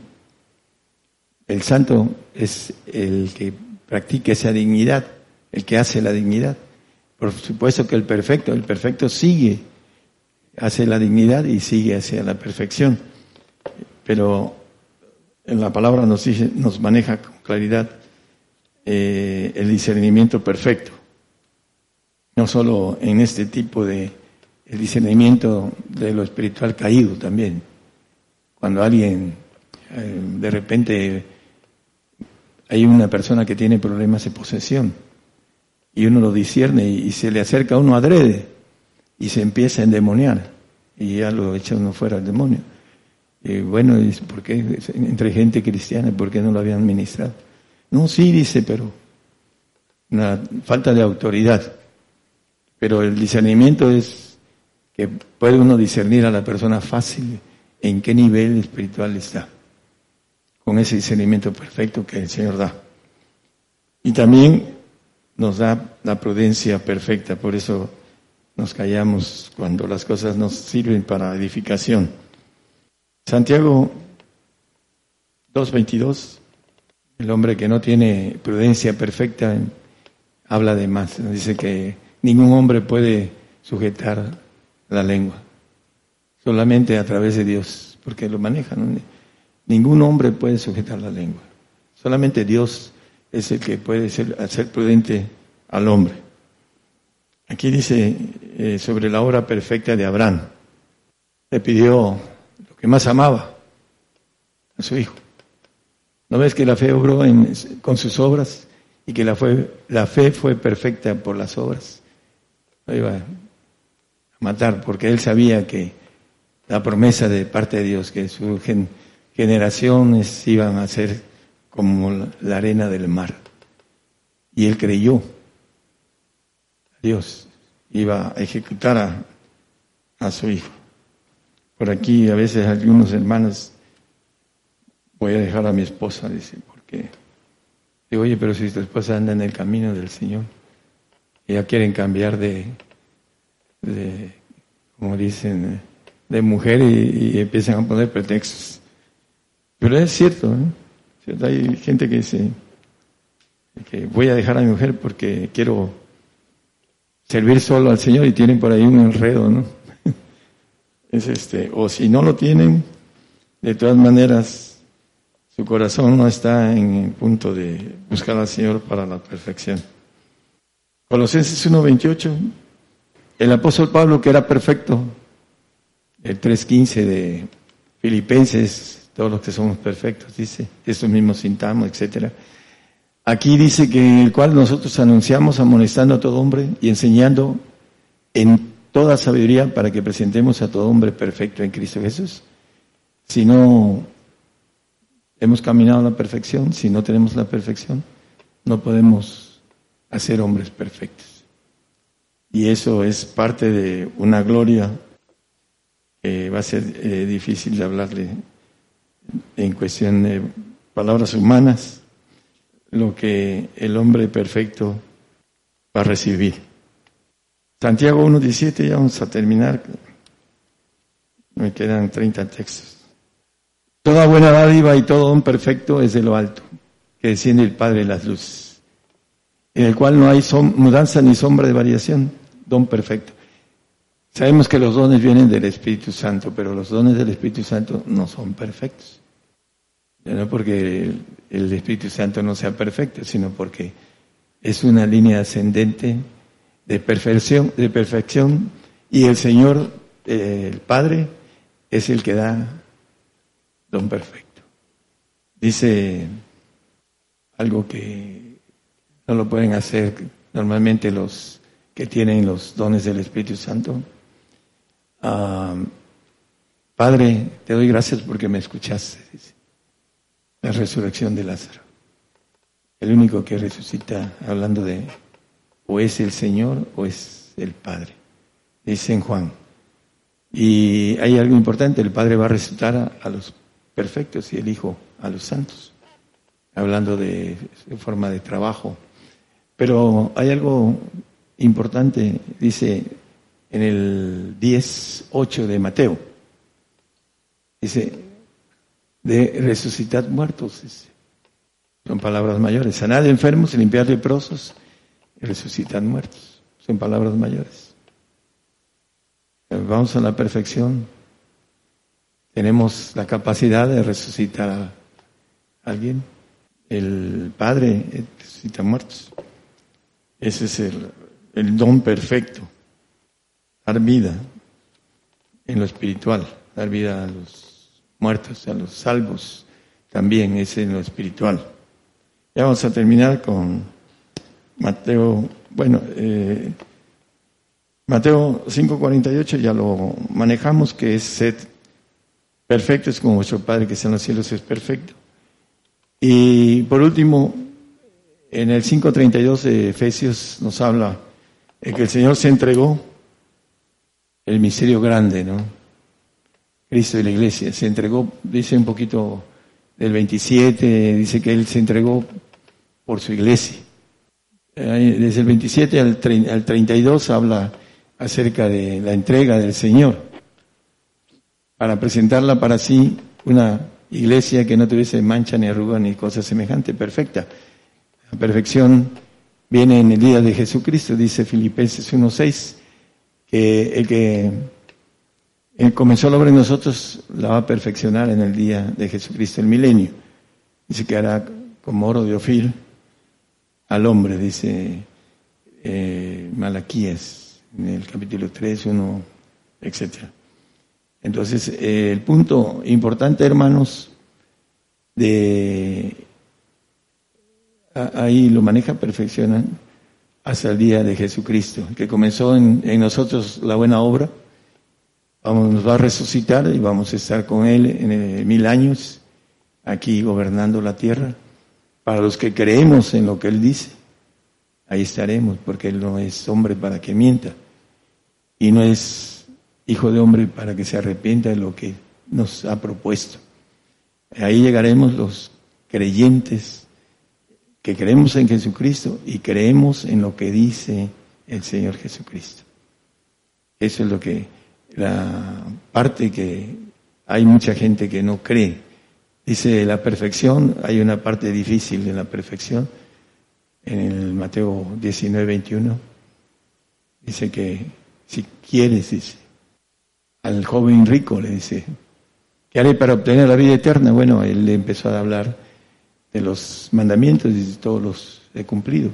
E: El santo es el que practica esa dignidad, el que hace la dignidad. Por supuesto que el perfecto, el perfecto sigue, hace la dignidad y sigue hacia la perfección. Pero en la palabra nos, dice, nos maneja con claridad eh, el discernimiento perfecto. No solo en este tipo de el discernimiento de lo espiritual caído también. Cuando alguien eh, de repente hay una persona que tiene problemas de posesión y uno lo discierne y, se le acerca a uno adrede y se empieza a endemoniar y ya lo echa uno fuera al demonio. Y bueno, ¿por qué entre gente cristiana, por qué no lo habían ministrado? No, sí, dice, pero una falta de autoridad. Pero el discernimiento es que puede uno discernir a la persona fácil en qué nivel espiritual está, con ese discernimiento perfecto que el Señor da. Y también nos da la prudencia perfecta, por eso nos callamos cuando las cosas nos sirven para edificación. Santiago 2.22, el hombre que no tiene prudencia perfecta habla de más, dice que ningún hombre puede sujetar la lengua, solamente a través de Dios, porque lo manejan. Ningún hombre puede sujetar la lengua, solamente Dios es el que puede ser, hacer prudente al hombre. Aquí dice eh, sobre la obra perfecta de Abraham. Le pidió lo que más amaba a su hijo. ¿No ves que la fe obró con sus obras y que la, fue, la fe fue perfecta por las obras? Lo iba a matar porque él sabía que la promesa de parte de Dios, que sus generaciones iban a ser como la arena del mar. Y él creyó. Dios iba a ejecutar a, a su hijo. Por aquí a veces algunos hermanos, voy a dejar a mi esposa, dice, porque digo, oye, pero si tu esposa anda en el camino del Señor, ya quieren cambiar de, de como dicen, de mujer y, empiezan a poner pretextos. Pero es cierto. Hay gente que dice que voy a dejar a mi mujer porque quiero servir solo al Señor y tienen por ahí un enredo, ¿no? Es este, o si no lo tienen, de todas maneras, su corazón no está en el punto de buscar al Señor para la perfección. Colosenses 1.28, el apóstol Pablo que era perfecto, el 3.15 de Filipenses, todos los que somos perfectos, dice, eso mismo sintamos, etcétera. Aquí dice que en el cual nosotros anunciamos amonestando a todo hombre y enseñando en toda sabiduría para que presentemos a todo hombre perfecto en Cristo Jesús. Si no hemos caminado a la perfección, si no tenemos la perfección, no podemos hacer hombres perfectos. Y eso es parte de una gloria que va a ser eh, difícil de hablarle en cuestión de palabras humanas, lo que el hombre perfecto va a recibir. Santiago 1.17, ya vamos a terminar. Me quedan 30 textos. Toda buena dádiva y todo don perfecto es de lo alto, que desciende el Padre de las luces, en el cual no hay mudanza ni sombra de variación, don perfecto. Sabemos que los dones vienen del Espíritu Santo, pero los dones del Espíritu Santo no son perfectos. No porque el Espíritu Santo no sea perfecto, sino porque es una línea ascendente de perfección, de perfección y el Señor, eh, el Padre, es el que da don perfecto. Dice algo que no lo pueden hacer normalmente los que tienen los dones del Espíritu Santo. Padre, te doy gracias porque me escuchaste. La resurrección de Lázaro. El único que resucita, hablando de o es el Señor o es el Padre. Dice en Juan. Y hay algo importante, el Padre va a resucitar a, los perfectos y el Hijo a los santos, hablando de, forma de trabajo. Pero hay algo importante, dice en el 10, 8 de Mateo. Dice, de resucitar muertos. Son palabras mayores. Sanar enfermos, limpiar leprosos resucitar muertos. Son palabras mayores. Vamos a la perfección. Tenemos la capacidad de resucitar a alguien. El Padre resucita muertos. Ese es el don perfecto. Dar vida en lo espiritual, dar vida a los muertos, a los salvos, también es en lo espiritual. Ya vamos a terminar con Mateo, bueno, eh, Mateo 5:48 ya lo manejamos, que es sed perfecto, es como vuestro Padre que está en los cielos es perfecto. Y por último, en el 5.32 de Efesios nos habla que el Señor se entregó el misterio grande, ¿no? Cristo y la iglesia se entregó, dice un poquito del 27, dice que Él se entregó por su iglesia. Desde el 27 al, 32 habla acerca de la entrega del Señor para presentarla para sí una iglesia que no tuviese mancha ni arruga ni cosa semejante, perfecta. La perfección viene en el día de Jesucristo, dice Filipenses 1.6, que el que comenzó la obra en nosotros la va a perfeccionar en el día de Jesucristo, el milenio. Dice que hará como oro de Ofir al hombre, dice eh, Malaquías, en el capítulo 3, 1, etc. Entonces, eh, el punto importante, hermanos, de ahí lo maneja, perfeccionan hasta el día de Jesucristo, que comenzó en, nosotros la buena obra, vamos, nos va a resucitar y vamos a estar con Él en eh, mil años, aquí gobernando la tierra. Para los que creemos en lo que Él dice, ahí estaremos, porque Él no es hombre para que mienta y no es hijo de hombre para que se arrepienta de lo que nos ha propuesto. Ahí llegaremos los creyentes que creemos en Jesucristo y creemos en lo que dice el Señor Jesucristo. Eso es lo que, la parte que hay mucha gente que no cree. Dice la perfección, hay una parte difícil de la perfección. En el Mateo 19, 21, dice que si quieres, dice, al joven rico le dice, ¿Qué haré para obtener la vida eterna? Bueno, él empezó a hablar de los mandamientos y todos los he cumplido.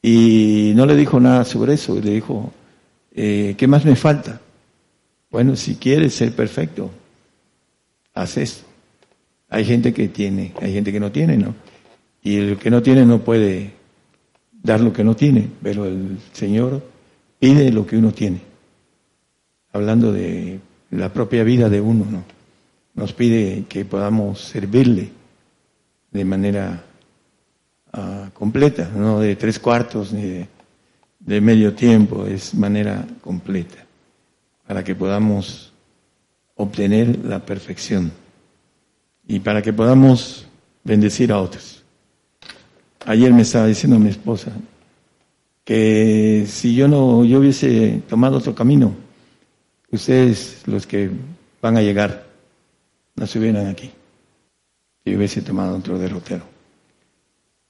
E: Y no le dijo nada sobre eso, le dijo, eh, ¿qué más me falta? Bueno, si quieres ser perfecto, haz esto. Hay gente que tiene, hay gente que no tiene, ¿no? Y el que no tiene no puede dar lo que no tiene, pero el Señor pide lo que uno tiene. Hablando de la propia vida de uno, ¿no? nos pide que podamos servirle de manera ah, completa, no de tres cuartos ni de, medio tiempo, es manera completa, para que podamos obtener la perfección y para que podamos bendecir a otros. Ayer me estaba diciendo mi esposa que si yo no yo hubiese tomado otro camino, ustedes los que van a llegar no se hubieran aquí. Si hubiese tomado otro derrotero.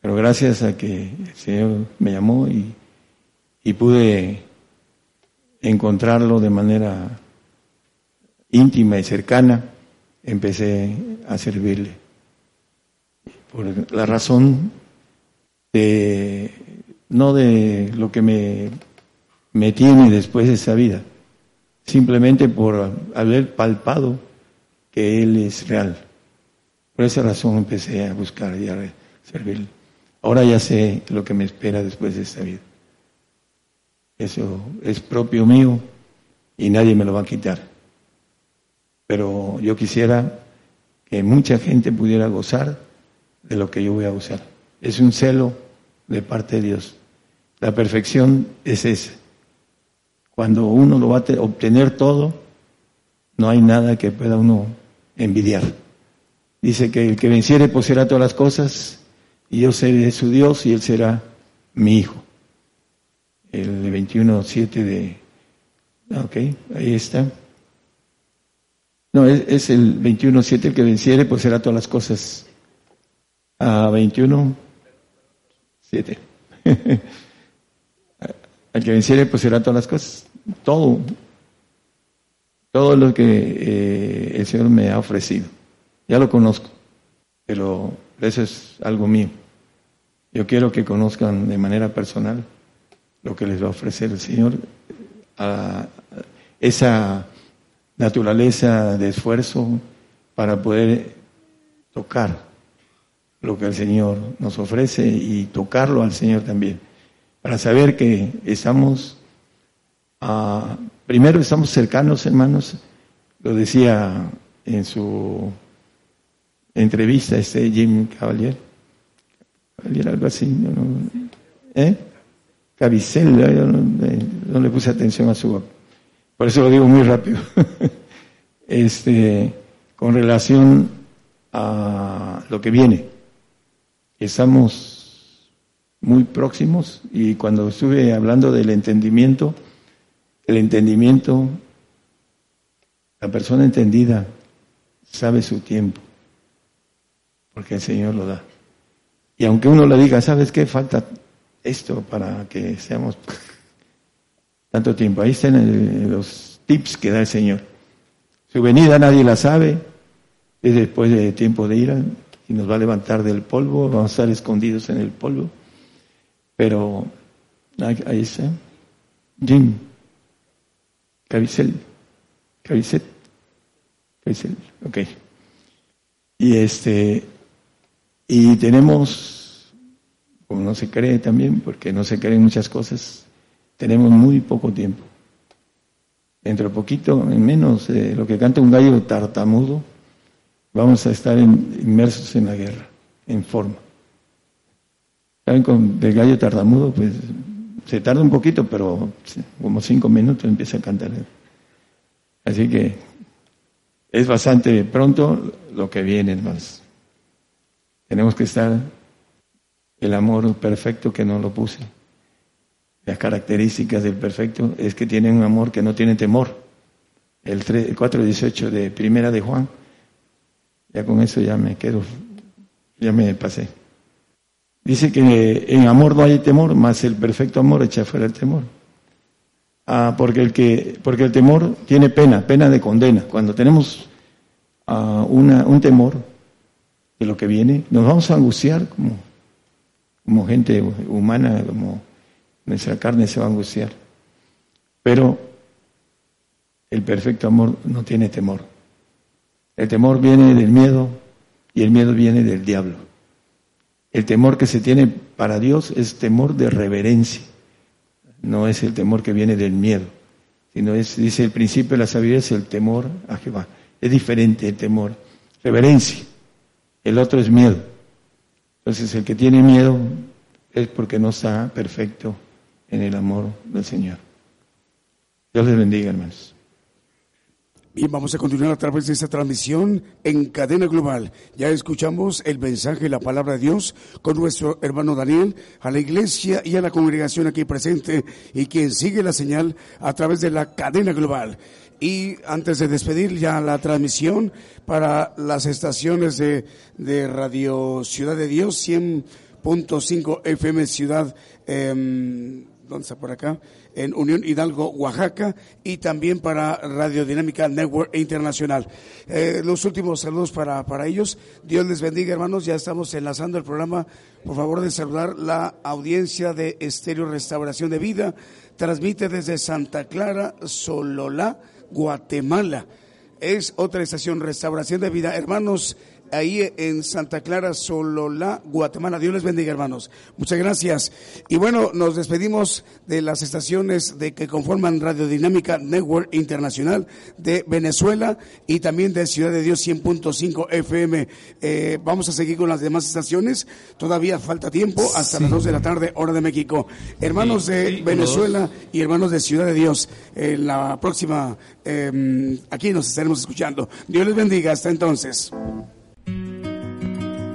E: Pero gracias a que el Señor me llamó y, y pude encontrarlo de manera íntima y cercana, empecé a servirle. Por la razón de, no de lo que me, me tiene después de esa vida, simplemente por haber palpado que Él es real. Por esa razón empecé a buscar y a servirle. Ahora ya sé lo que me espera después de esta vida. Eso es propio mío y nadie me lo va a quitar. Pero yo quisiera que mucha gente pudiera gozar de lo que yo voy a gozar. Es un celo de parte de Dios. La perfección es esa. Cuando uno lo va a obtener todo, no hay nada que pueda uno envidiar. Dice que el que venciere poseerá todas las cosas y yo seré su Dios y él será mi hijo. El 21.7 de Ok, ahí está. No, es, el 21.7 el que venciere, será todas las cosas. A 21.7. Al que venciere, será todas las cosas. Todo. Todo lo que eh, el Señor me ha ofrecido. Ya lo conozco, pero eso es algo mío. Yo quiero que conozcan de manera personal lo que les va a ofrecer el Señor, a esa naturaleza de esfuerzo para poder tocar lo que el Señor nos ofrece y tocarlo al Señor también, para saber que estamos, ah, primero estamos cercanos, hermanos, lo decía en su entrevista este Jim Cavalier, Cavalier algo así, ¿no? ¿eh? no, le puse atención a su... Por eso lo digo muy rápido. este, con relación a lo que viene. Estamos muy próximos y cuando estuve hablando del entendimiento, el entendimiento, la persona entendida sabe su tiempo, porque el Señor lo da. Y aunque uno le diga, ¿sabes qué? Falta esto para que seamos tanto tiempo. Ahí están los tips que da el Señor. Su venida nadie la sabe, es después de tiempo de ira y nos va a levantar del polvo, vamos a estar escondidos en el polvo. Pero ahí, está. Jim, Cavicel, Cavicet, Cavicel, ok. Y este, y tenemos como no se cree también, porque no se creen muchas cosas, tenemos muy poco tiempo. Dentro de poquito, en menos lo que canta un gallo tartamudo, vamos a estar inmersos en la guerra, en forma. ¿Saben? Con el gallo tartamudo, pues se tarda un poquito, pero como cinco minutos empieza a cantar. Así que es bastante pronto lo que viene, hermanos. Tenemos que estar el amor perfecto que no lo puse. Las características del perfecto es que tiene un amor que no tiene temor. El 4.18 de Primera de Juan. Ya con eso ya me quedo, ya me pasé. Dice que en amor no hay temor, más el perfecto amor echa fuera el temor. Ah, porque el que, porque el temor tiene pena, pena de condena. Cuando tenemos ah, una, un temor de lo que viene, nos vamos a angustiar como como gente humana, como nuestra carne se va a angustiar. Pero el perfecto amor no tiene temor. El temor viene del miedo y el miedo viene del diablo. El temor que se tiene para Dios es temor de reverencia, no es el temor que viene del miedo, sino es, dice el principio de la sabiduría, es el temor a Jehová. Es diferente el temor. Reverencia. El otro es miedo. Entonces el que tiene miedo es porque no está perfecto en el amor del Señor. Dios les bendiga, hermanos.
C: Bien, vamos a continuar a través de esta transmisión en cadena global. Ya escuchamos el mensaje, la palabra de Dios con nuestro hermano Daniel, a la iglesia y a la congregación aquí presente y quien sigue la señal a través de la cadena global. Y antes de despedir ya la transmisión para las estaciones de, de Radio Ciudad de Dios, 100.5 FM Ciudad, eh, ¿dónde está por acá? En Unión Hidalgo, Oaxaca, y también para Radio Dinámica Network Internacional. Eh, los últimos saludos para, para ellos. Dios les bendiga, hermanos. Ya estamos enlazando el programa. Por favor de saludar la audiencia de Estéreo Restauración de Vida. Transmite desde Santa Clara, Sololá Guatemala. Es otra estación, Restauración de Vida. Hermanos, ahí en Santa Clara, Solola, Guatemala. Dios les bendiga, hermanos. Muchas gracias. Y bueno, nos despedimos de las estaciones de que conforman Radio Dinámica Network Internacional de Venezuela y también de Ciudad de Dios 100.5 FM. Eh, vamos a seguir con las demás estaciones. Todavía falta tiempo hasta las 2 de la tarde, hora de México. Hermanos de Venezuela y hermanos de Ciudad de Dios, en la próxima, eh, aquí nos estaremos escuchando. Dios les bendiga. Hasta entonces.